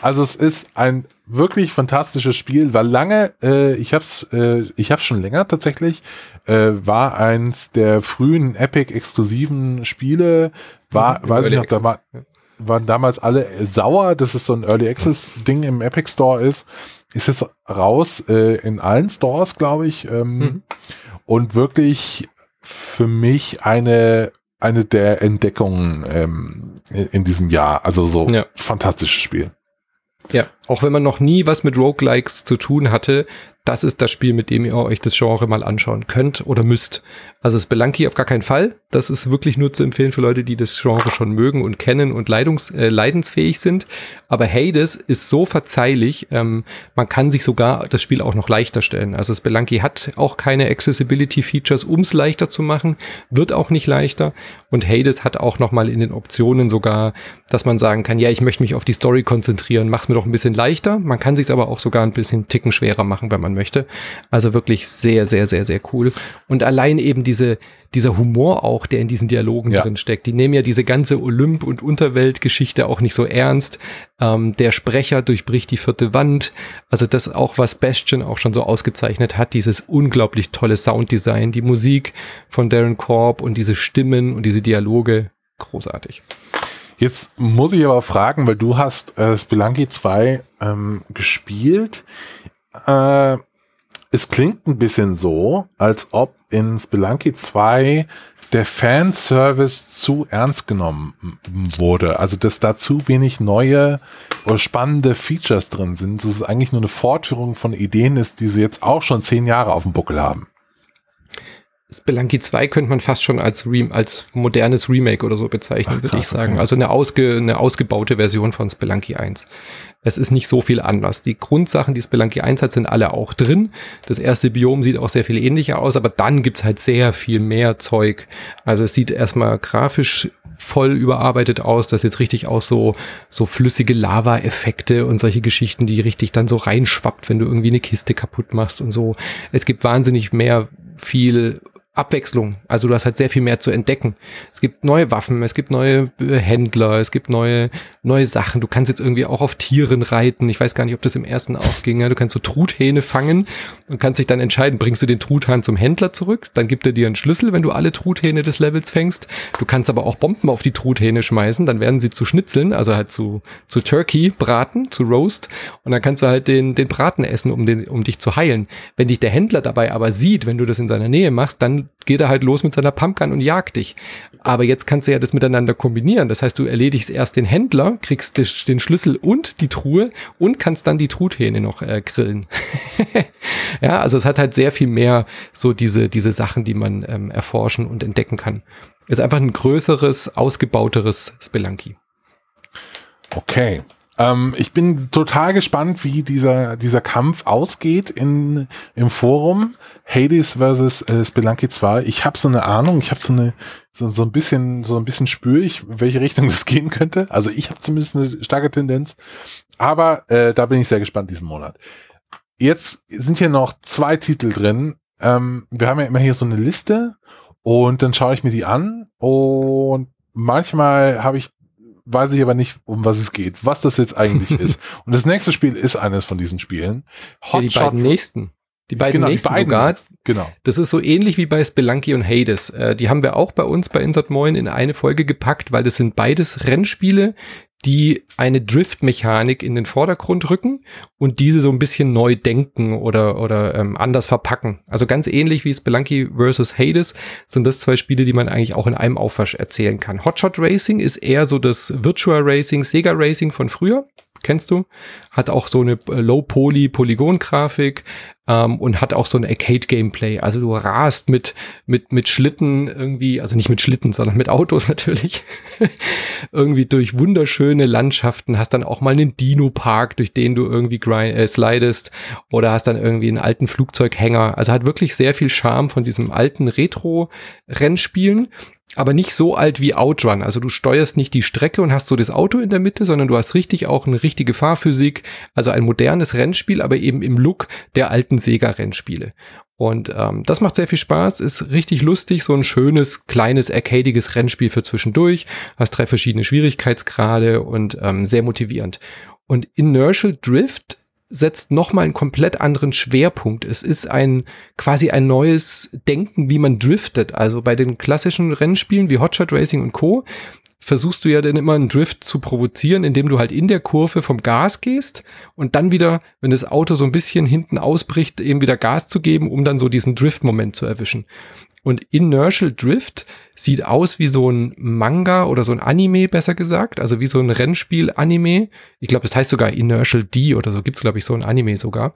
Also es ist ein wirklich fantastisches Spiel, war lange, äh, ich hab's, äh, ich hab's schon länger tatsächlich, äh, war eins der frühen Epic-exklusiven Spiele, war, Mhm, weiß ich noch, da war, waren damals alle sauer, dass es so ein Early Access Ding im Epic Store ist. Ist jetzt raus äh, in allen Stores, glaube ich. Ähm, Mhm. Und wirklich für mich eine, eine der Entdeckungen ähm, in, in diesem Jahr. Also so Ja. fantastisches Spiel. Ja, auch wenn man noch nie was mit Roguelikes zu tun hatte, das ist das Spiel, mit dem ihr euch das Genre mal anschauen könnt oder müsst. Also Spelunky auf gar keinen Fall. Das ist wirklich nur zu empfehlen für Leute, die das Genre schon mögen und kennen und leidungs äh, leidensfähig sind. Aber Hades ist so verzeihlich, ähm, man kann sich sogar das Spiel auch noch leichter stellen. Also Spelunky hat auch keine Accessibility-Features, um es leichter zu machen, wird auch nicht leichter. Und Hades hat auch noch mal in den Optionen sogar, dass man sagen kann, ja, ich möchte mich auf die Story konzentrieren, mach's mir doch ein bisschen leichter. Man kann sich aber auch sogar ein bisschen Ticken schwerer machen, wenn man möchte. Also wirklich sehr, sehr, sehr, sehr cool. Und allein eben diese, dieser Humor auch, der in diesen Dialogen ja. drin steckt. Die nehmen ja diese ganze Olymp- und Unterweltgeschichte auch nicht so ernst. Ähm, der Sprecher durchbricht die vierte Wand. Also das auch, was Bastion auch schon so ausgezeichnet hat, dieses unglaublich tolle Sounddesign, die Musik von Darren Korb und diese Stimmen und diese Dialoge. Großartig. Jetzt muss ich aber fragen, weil du hast äh, Spelunky 2 ähm, gespielt. Äh, es klingt ein bisschen so, als ob in Spelunky 2 der Fanservice zu ernst genommen wurde. Also, dass da zu wenig neue oder spannende Features drin sind. Dass es eigentlich nur eine Fortführung von Ideen ist, die sie jetzt auch schon zehn Jahre auf dem Buckel haben. Spelunky 2 könnte man fast schon als, Re als modernes Remake oder so bezeichnen, würde ich sagen. Okay. Also eine, ausge eine ausgebaute Version von Spelunky 1. Es ist nicht so viel anders. Die Grundsachen, die Spelunky 1 hat, sind alle auch drin. Das erste Biom sieht auch sehr viel ähnlicher aus, aber dann gibt's halt sehr viel mehr Zeug. Also es sieht erstmal grafisch voll überarbeitet aus. Das jetzt richtig aus so, so flüssige Lava-Effekte und solche Geschichten, die richtig dann so reinschwappt, wenn du irgendwie eine Kiste kaputt machst und so. Es gibt wahnsinnig mehr viel Abwechslung. Also du hast halt sehr viel mehr zu entdecken. Es gibt neue Waffen, es gibt neue äh, Händler, es gibt neue, neue Sachen. Du kannst jetzt irgendwie auch auf Tieren reiten. Ich weiß gar nicht, ob das im ersten auch ging. Du kannst so Truthähne fangen und kannst dich dann entscheiden, bringst du den Truthahn zum Händler zurück, dann gibt er dir einen Schlüssel, wenn du alle Truthähne des Levels fängst. Du kannst aber auch Bomben auf die Truthähne schmeißen, dann werden sie zu Schnitzeln, also halt zu, zu Turkey braten, zu Roast. Und dann kannst du halt den, den Braten essen, um, den, um dich zu heilen. Wenn dich der Händler dabei aber sieht, wenn du das in seiner Nähe machst, dann geht er halt los mit seiner Pumpgun und jagt dich. Aber jetzt kannst du ja das miteinander kombinieren. Das heißt, du erledigst erst den Händler, kriegst den Schlüssel und die Truhe und kannst dann die Truthähne noch äh, grillen. ja, also es hat halt sehr viel mehr so diese, diese Sachen, die man ähm, erforschen und entdecken kann. Ist einfach ein größeres, ausgebauteres Spelunky. Okay. Ähm, ich bin total gespannt, wie dieser, dieser Kampf ausgeht in, im Forum. Hades versus äh, Spelunky 2. Ich habe so eine Ahnung, ich habe so eine, so, so ein bisschen, so ein bisschen spüre ich, welche Richtung es gehen könnte. Also ich habe zumindest eine starke Tendenz. Aber äh, da bin ich sehr gespannt diesen Monat. Jetzt sind hier noch zwei Titel drin. Ähm, wir haben ja immer hier so eine Liste und dann schaue ich mir die an und manchmal habe ich weiß ich aber nicht, um was es geht, was das jetzt eigentlich ist. Und das nächste Spiel ist eines von diesen Spielen. Hot ja, die beiden nächsten. Die beiden genau, nächsten die beiden sogar. Nächsten. Genau. Das ist so ähnlich wie bei Spelunky und Hades. Äh, die haben wir auch bei uns bei Insert Moin in eine Folge gepackt, weil das sind beides Rennspiele, die eine Drift-Mechanik in den Vordergrund rücken und diese so ein bisschen neu denken oder, oder ähm, anders verpacken. Also ganz ähnlich wie Spelunky versus Hades sind das zwei Spiele, die man eigentlich auch in einem Aufwasch erzählen kann. Hotshot Racing ist eher so das Virtual Racing, Sega Racing von früher kennst du, hat auch so eine äh, Low-Poly-Polygon-Grafik ähm, und hat auch so ein Arcade-Gameplay. Also du rast mit, mit, mit Schlitten irgendwie, also nicht mit Schlitten, sondern mit Autos natürlich, irgendwie durch wunderschöne Landschaften, hast dann auch mal einen Dino-Park, durch den du irgendwie grind, äh, slidest oder hast dann irgendwie einen alten Flugzeughänger. Also hat wirklich sehr viel Charme von diesem alten Retro-Rennspielen aber nicht so alt wie Outrun. Also du steuerst nicht die Strecke und hast so das Auto in der Mitte, sondern du hast richtig auch eine richtige Fahrphysik, also ein modernes Rennspiel, aber eben im Look der alten Sega-Rennspiele. Und ähm, das macht sehr viel Spaß, ist richtig lustig, so ein schönes, kleines, arcadiges Rennspiel für zwischendurch, hast drei verschiedene Schwierigkeitsgrade und ähm, sehr motivierend. Und Inertial Drift setzt nochmal einen komplett anderen Schwerpunkt. Es ist ein quasi ein neues Denken, wie man driftet. Also bei den klassischen Rennspielen wie Hotshot Racing und Co. versuchst du ja dann immer einen Drift zu provozieren, indem du halt in der Kurve vom Gas gehst und dann wieder, wenn das Auto so ein bisschen hinten ausbricht, eben wieder Gas zu geben, um dann so diesen Drift-Moment zu erwischen. Und Inertial Drift sieht aus wie so ein Manga oder so ein Anime, besser gesagt. Also wie so ein Rennspiel-Anime. Ich glaube, das heißt sogar Inertial D oder so. Gibt's glaube ich, so ein Anime sogar.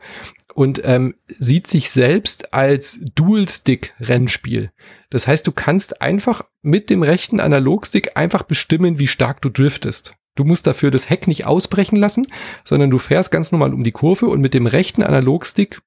Und ähm, sieht sich selbst als Dual-Stick-Rennspiel. Das heißt, du kannst einfach mit dem rechten Analogstick einfach bestimmen, wie stark du driftest. Du musst dafür das Heck nicht ausbrechen lassen, sondern du fährst ganz normal um die Kurve und mit dem rechten Analogstick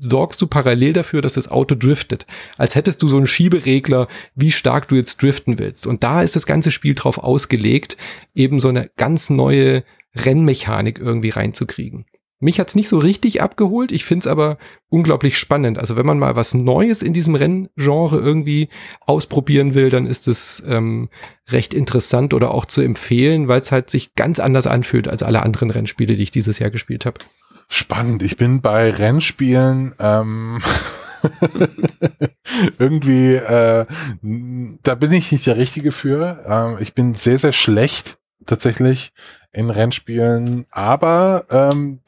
sorgst du parallel dafür, dass das Auto driftet. Als hättest du so einen Schieberegler, wie stark du jetzt driften willst. Und da ist das ganze Spiel drauf ausgelegt, eben so eine ganz neue Rennmechanik irgendwie reinzukriegen. Mich hat's nicht so richtig abgeholt, ich find's aber unglaublich spannend. Also wenn man mal was Neues in diesem Renngenre irgendwie ausprobieren will, dann ist es ähm, recht interessant oder auch zu empfehlen, weil es halt sich ganz anders anfühlt als alle anderen Rennspiele, die ich dieses Jahr gespielt habe. Spannend. Ich bin bei Rennspielen ähm, irgendwie, äh, da bin ich nicht der Richtige für. Ähm, ich bin sehr, sehr schlecht tatsächlich in Rennspielen, aber ähm,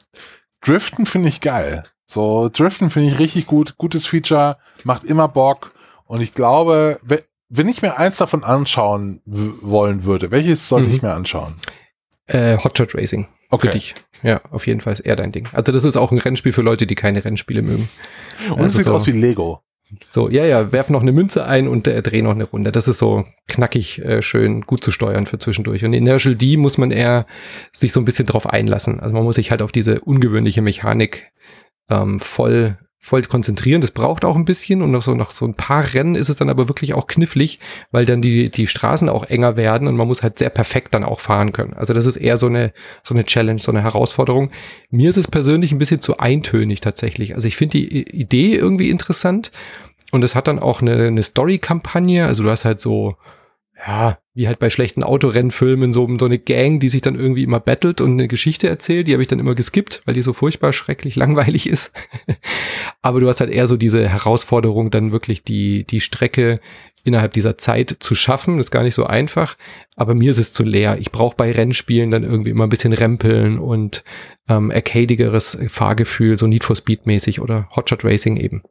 Driften finde ich geil. So, Driften finde ich richtig gut, gutes Feature, macht immer Bock und ich glaube, wenn ich mir eins davon anschauen wollen würde, welches sollte mhm. ich mir anschauen? Äh, Hotshot Racing. Okay. Für dich. Ja, auf jeden Fall ist eher dein Ding. Also das ist auch ein Rennspiel für Leute, die keine Rennspiele mögen. Und es also sieht so, aus wie Lego. So, ja, ja, werf noch eine Münze ein und äh, dreh noch eine Runde. Das ist so knackig, äh, schön, gut zu steuern für zwischendurch. Und in Inertial D muss man eher sich so ein bisschen drauf einlassen. Also man muss sich halt auf diese ungewöhnliche Mechanik ähm, voll voll konzentrieren. Das braucht auch ein bisschen und noch so, noch so ein paar Rennen ist es dann aber wirklich auch knifflig, weil dann die, die Straßen auch enger werden und man muss halt sehr perfekt dann auch fahren können. Also das ist eher so eine, so eine Challenge, so eine Herausforderung. Mir ist es persönlich ein bisschen zu eintönig tatsächlich. Also ich finde die Idee irgendwie interessant und es hat dann auch eine, eine Story-Kampagne. Also du hast halt so, ja, wie halt bei schlechten Autorennfilmen, so, so eine Gang, die sich dann irgendwie immer battelt und eine Geschichte erzählt. Die habe ich dann immer geskippt, weil die so furchtbar schrecklich langweilig ist. Aber du hast halt eher so diese Herausforderung, dann wirklich die, die Strecke innerhalb dieser Zeit zu schaffen. Das ist gar nicht so einfach. Aber mir ist es zu leer. Ich brauche bei Rennspielen dann irgendwie immer ein bisschen Rempeln und ähm, arcadigeres Fahrgefühl, so Need for Speed mäßig oder Hotshot Racing eben.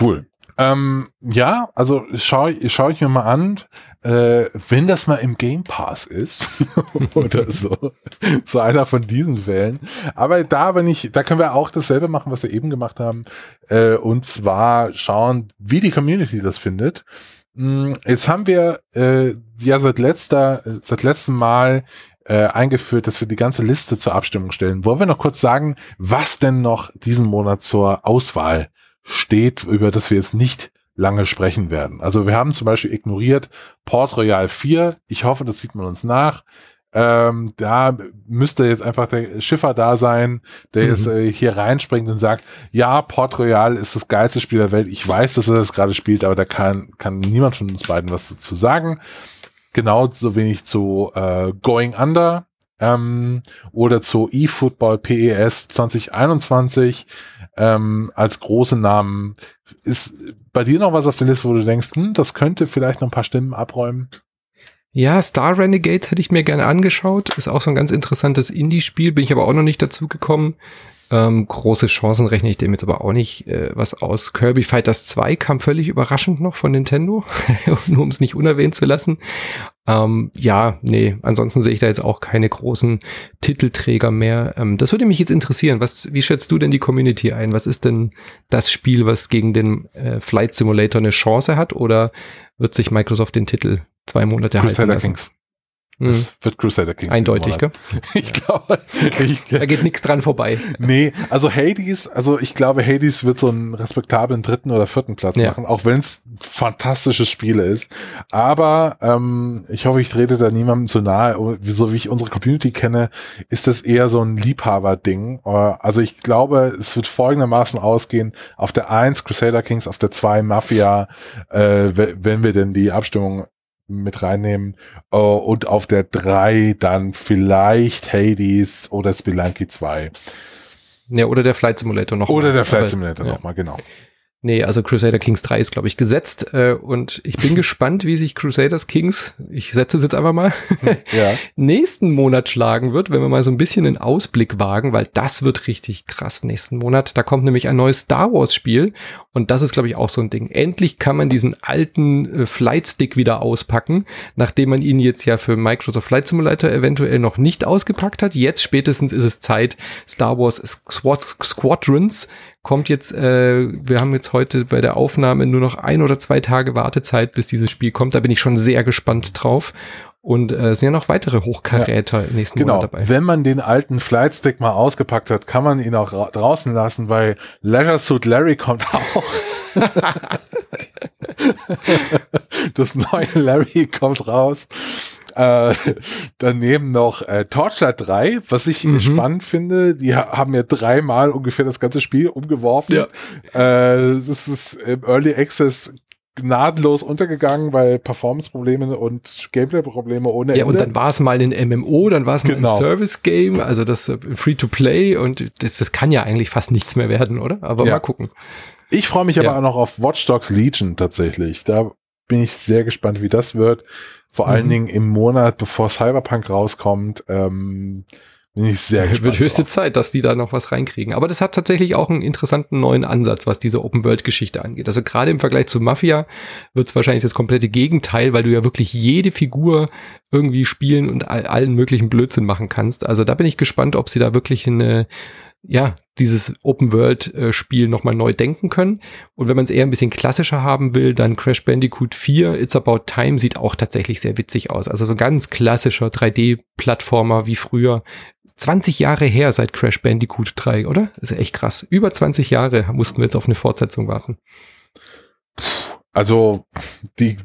Cool. Ähm, ja, also schaue schau ich mir mal an, äh, wenn das mal im Game Pass ist oder so, so einer von diesen Fällen. Aber da bin ich, da können wir auch dasselbe machen, was wir eben gemacht haben, äh, und zwar schauen, wie die Community das findet. Mm, jetzt haben wir äh, ja seit letzter, seit letztem Mal äh, eingeführt, dass wir die ganze Liste zur Abstimmung stellen. Wollen wir noch kurz sagen, was denn noch diesen Monat zur Auswahl steht, über das wir jetzt nicht lange sprechen werden. Also wir haben zum Beispiel ignoriert Port Royal 4. Ich hoffe, das sieht man uns nach. Ähm, da müsste jetzt einfach der Schiffer da sein, der mhm. jetzt äh, hier reinspringt und sagt, ja, Port Royal ist das geilste Spiel der Welt. Ich weiß, dass er das gerade spielt, aber da kann, kann niemand von uns beiden was dazu sagen. Genauso wenig zu äh, Going Under ähm, oder zu eFootball PES 2021 ähm, als große Namen. Ist bei dir noch was auf der Liste, wo du denkst, hm, das könnte vielleicht noch ein paar Stimmen abräumen? Ja, Star Renegades hätte ich mir gerne angeschaut. Ist auch so ein ganz interessantes Indie-Spiel, bin ich aber auch noch nicht dazu gekommen. Ähm, große Chancen rechne ich dem jetzt aber auch nicht äh, was aus. Kirby Fighters 2 kam völlig überraschend noch von Nintendo, nur um es nicht unerwähnt zu lassen. Ähm, ja, nee, ansonsten sehe ich da jetzt auch keine großen Titelträger mehr. Ähm, das würde mich jetzt interessieren. Was, wie schätzt du denn die Community ein? Was ist denn das Spiel, was gegen den äh, Flight Simulator eine Chance hat? Oder wird sich Microsoft den Titel zwei Monate Crusader halten lassen? Kings. Es hm. wird Crusader Kings. Eindeutig, gell? ich glaube. Ich, da geht nichts dran vorbei. Nee, also Hades, also ich glaube, Hades wird so einen respektablen dritten oder vierten Platz ja. machen, auch wenn es fantastisches Spiel ist. Aber ähm, ich hoffe, ich trete da niemandem zu nahe. So wie ich unsere Community kenne, ist das eher so ein Liebhaber-Ding. Äh, also ich glaube, es wird folgendermaßen ausgehen. Auf der eins Crusader Kings, auf der zwei Mafia, äh, wenn wir denn die Abstimmung mit reinnehmen. Uh, und auf der 3 dann vielleicht Hades oder Spelunky 2. Ja, oder der Flight Simulator noch. Oder mal. der Flight Simulator ja. nochmal, genau. Nee, also Crusader Kings 3 ist, glaube ich, gesetzt. Äh, und ich bin gespannt, wie sich Crusaders Kings, ich setze es jetzt einfach mal, ja. nächsten Monat schlagen wird, wenn wir mal so ein bisschen einen Ausblick wagen, weil das wird richtig krass nächsten Monat. Da kommt nämlich ein neues Star Wars Spiel und das ist, glaube ich, auch so ein Ding. Endlich kann man diesen alten äh, Flight Stick wieder auspacken, nachdem man ihn jetzt ja für Microsoft Flight Simulator eventuell noch nicht ausgepackt hat. Jetzt spätestens ist es Zeit, Star Wars Squad Squadrons kommt jetzt, äh, wir haben jetzt heute bei der Aufnahme nur noch ein oder zwei Tage Wartezeit, bis dieses Spiel kommt. Da bin ich schon sehr gespannt drauf. Und äh, es sind ja noch weitere Hochkaräter ja, nächsten genau. Monat dabei. Wenn man den alten Flightstick mal ausgepackt hat, kann man ihn auch draußen lassen, weil Leisure Suit Larry kommt auch. das neue Larry kommt raus. Äh, daneben noch äh, Torchlight 3, was ich Mhm. spannend finde. Die ha haben ja dreimal ungefähr das ganze Spiel umgeworfen. Ja. Äh, das ist im Early Access gnadenlos untergegangen, weil Performance-Probleme und Gameplay-Probleme ohne Ja, und Ende. dann war es mal ein MMO, dann war es mal Genau. ein Service-Game, also das äh, Free-to-Play und das, das kann ja eigentlich fast nichts mehr werden, oder? Aber Ja. mal gucken. Ich freue mich Ja. aber auch noch auf Watch Dogs Legion tatsächlich. Da bin ich sehr gespannt, wie das wird. Vor allen Mhm. Dingen im Monat, bevor Cyberpunk rauskommt, ähm, bin ich sehr gespannt. Wird höchste drauf. Zeit, dass die da noch was reinkriegen. Aber das hat tatsächlich auch einen interessanten neuen Ansatz, was diese Open-World-Geschichte angeht. Also gerade im Vergleich zu Mafia wird es wahrscheinlich das komplette Gegenteil, weil du ja wirklich jede Figur irgendwie spielen und all, allen möglichen Blödsinn machen kannst. Also da bin ich gespannt, ob sie da wirklich eine, ja, dieses Open-World-Spiel nochmal neu denken können. Und wenn man es eher ein bisschen klassischer haben will, dann Crash Bandicoot 4, It's About Time, sieht auch tatsächlich sehr witzig aus. Also so ein ganz klassischer 3D-Plattformer wie früher. 20 Jahre her seit Crash Bandicoot 3, oder? Das ist echt krass. Über 20 Jahre mussten wir jetzt auf eine Fortsetzung warten. Also die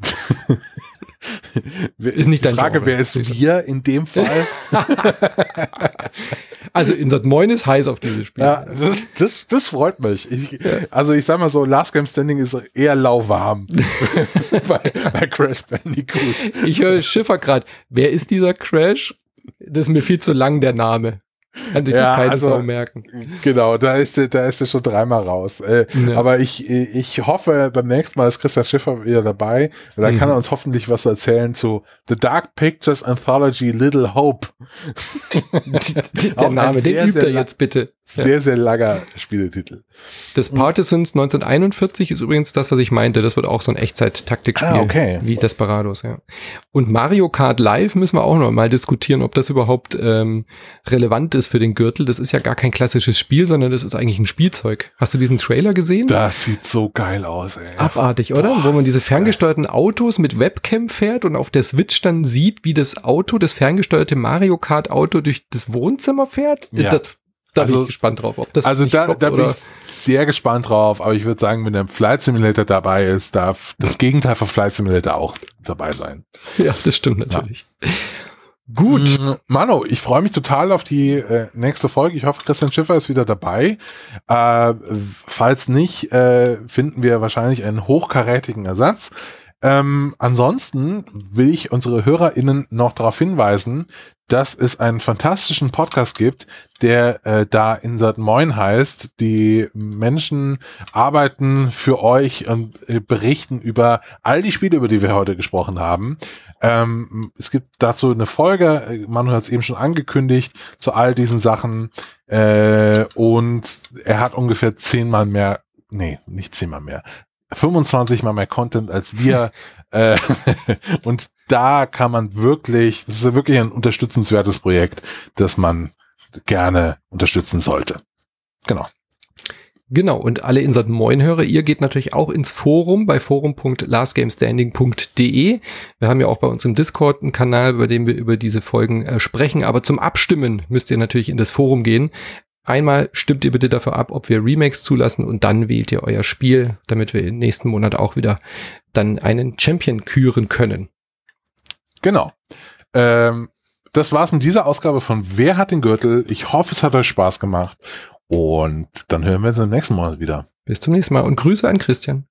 Ist nicht dein die Frage, Genre. wer ist wir in dem Fall? Also Insert Moin ist heiß auf dieses Spiel. ja, das, das, das freut mich. Ich, Also ich sag mal so, Last Game Standing ist eher lauwarm bei, bei Crash Bandicoot. Ich höre Schiffer gerade. Wer ist dieser Crash? Das ist mir viel zu lang, der Name. Kann sich Ja, keine also- Sau merken. Genau, da ist er, da ist er schon dreimal raus. Äh, Ja. Aber ich, ich hoffe, beim nächsten Mal ist Christian Schiffer wieder dabei. Da Mhm. kann er uns hoffentlich was erzählen zu The Dark Pictures Anthology Little Hope. der Name, sehr, den übt sehr er jetzt bitte. Sehr, sehr langer Spieletitel. Das Partisans 1941 ist übrigens das, was ich meinte. Das wird auch so ein Echtzeit-Taktikspiel. Ah, okay. Wie Desperados, ja. Und Mario Kart Live müssen wir auch noch mal diskutieren, ob das überhaupt ähm, relevant ist für den Gürtel. Das ist ja gar kein klassisches Spiel, sondern das ist eigentlich ein Spielzeug. Hast du diesen Trailer gesehen? Das sieht so geil aus, ey. Abartig, oder? Boah, Wo man diese ferngesteuerten Autos mit Webcam fährt und auf der Switch dann sieht, wie das Auto, das ferngesteuerte Mario Kart Auto durch das Wohnzimmer fährt. Ja. Das, da bin Also- ich gespannt drauf, ob das Also da, floppt da bin oder- ich sehr gespannt drauf, aber ich würde sagen, wenn der Flight Simulator dabei ist, darf das Gegenteil von Flight Simulator auch dabei sein. Ja, das stimmt natürlich. Gut. Mm, Mano, ich freue mich total auf die äh, nächste Folge. Ich hoffe, Christian Schiffer ist wieder dabei. Äh, falls nicht, äh, finden wir wahrscheinlich einen hochkarätigen Ersatz. Ähm, ansonsten will ich unsere HörerInnen noch darauf hinweisen, dass es einen fantastischen Podcast gibt, der äh, da Insert Moin heißt. Die Menschen arbeiten für euch und äh, berichten über all die Spiele, über die wir heute gesprochen haben. Ähm, es gibt dazu eine Folge, äh, Manu hat es eben schon angekündigt, zu all diesen Sachen. Äh, und er hat ungefähr zehnmal mehr, nee, nicht zehnmal mehr, 25 mal mehr Content als wir. äh, und da kann man wirklich, das ist wirklich ein unterstützenswertes Projekt, das man gerne unterstützen sollte. Genau. Genau, und alle Insert Moin-Hörer, ihr geht natürlich auch ins Forum bei forum.lastgamestanding.de. Wir haben ja auch bei uns im Discord einen Kanal, bei dem wir über diese Folgen äh, sprechen, aber zum Abstimmen müsst ihr natürlich in das Forum gehen. Einmal stimmt ihr bitte dafür ab, ob wir Remakes zulassen und dann wählt ihr euer Spiel, damit wir im nächsten Monat auch wieder dann einen Champion küren können. Genau. Ähm, das war's mit dieser Ausgabe von Wer hat den Gürtel? Ich hoffe, es hat euch Spaß gemacht. Und dann hören wir uns im nächsten Mal wieder. Bis zum nächsten Mal und Grüße an Christian.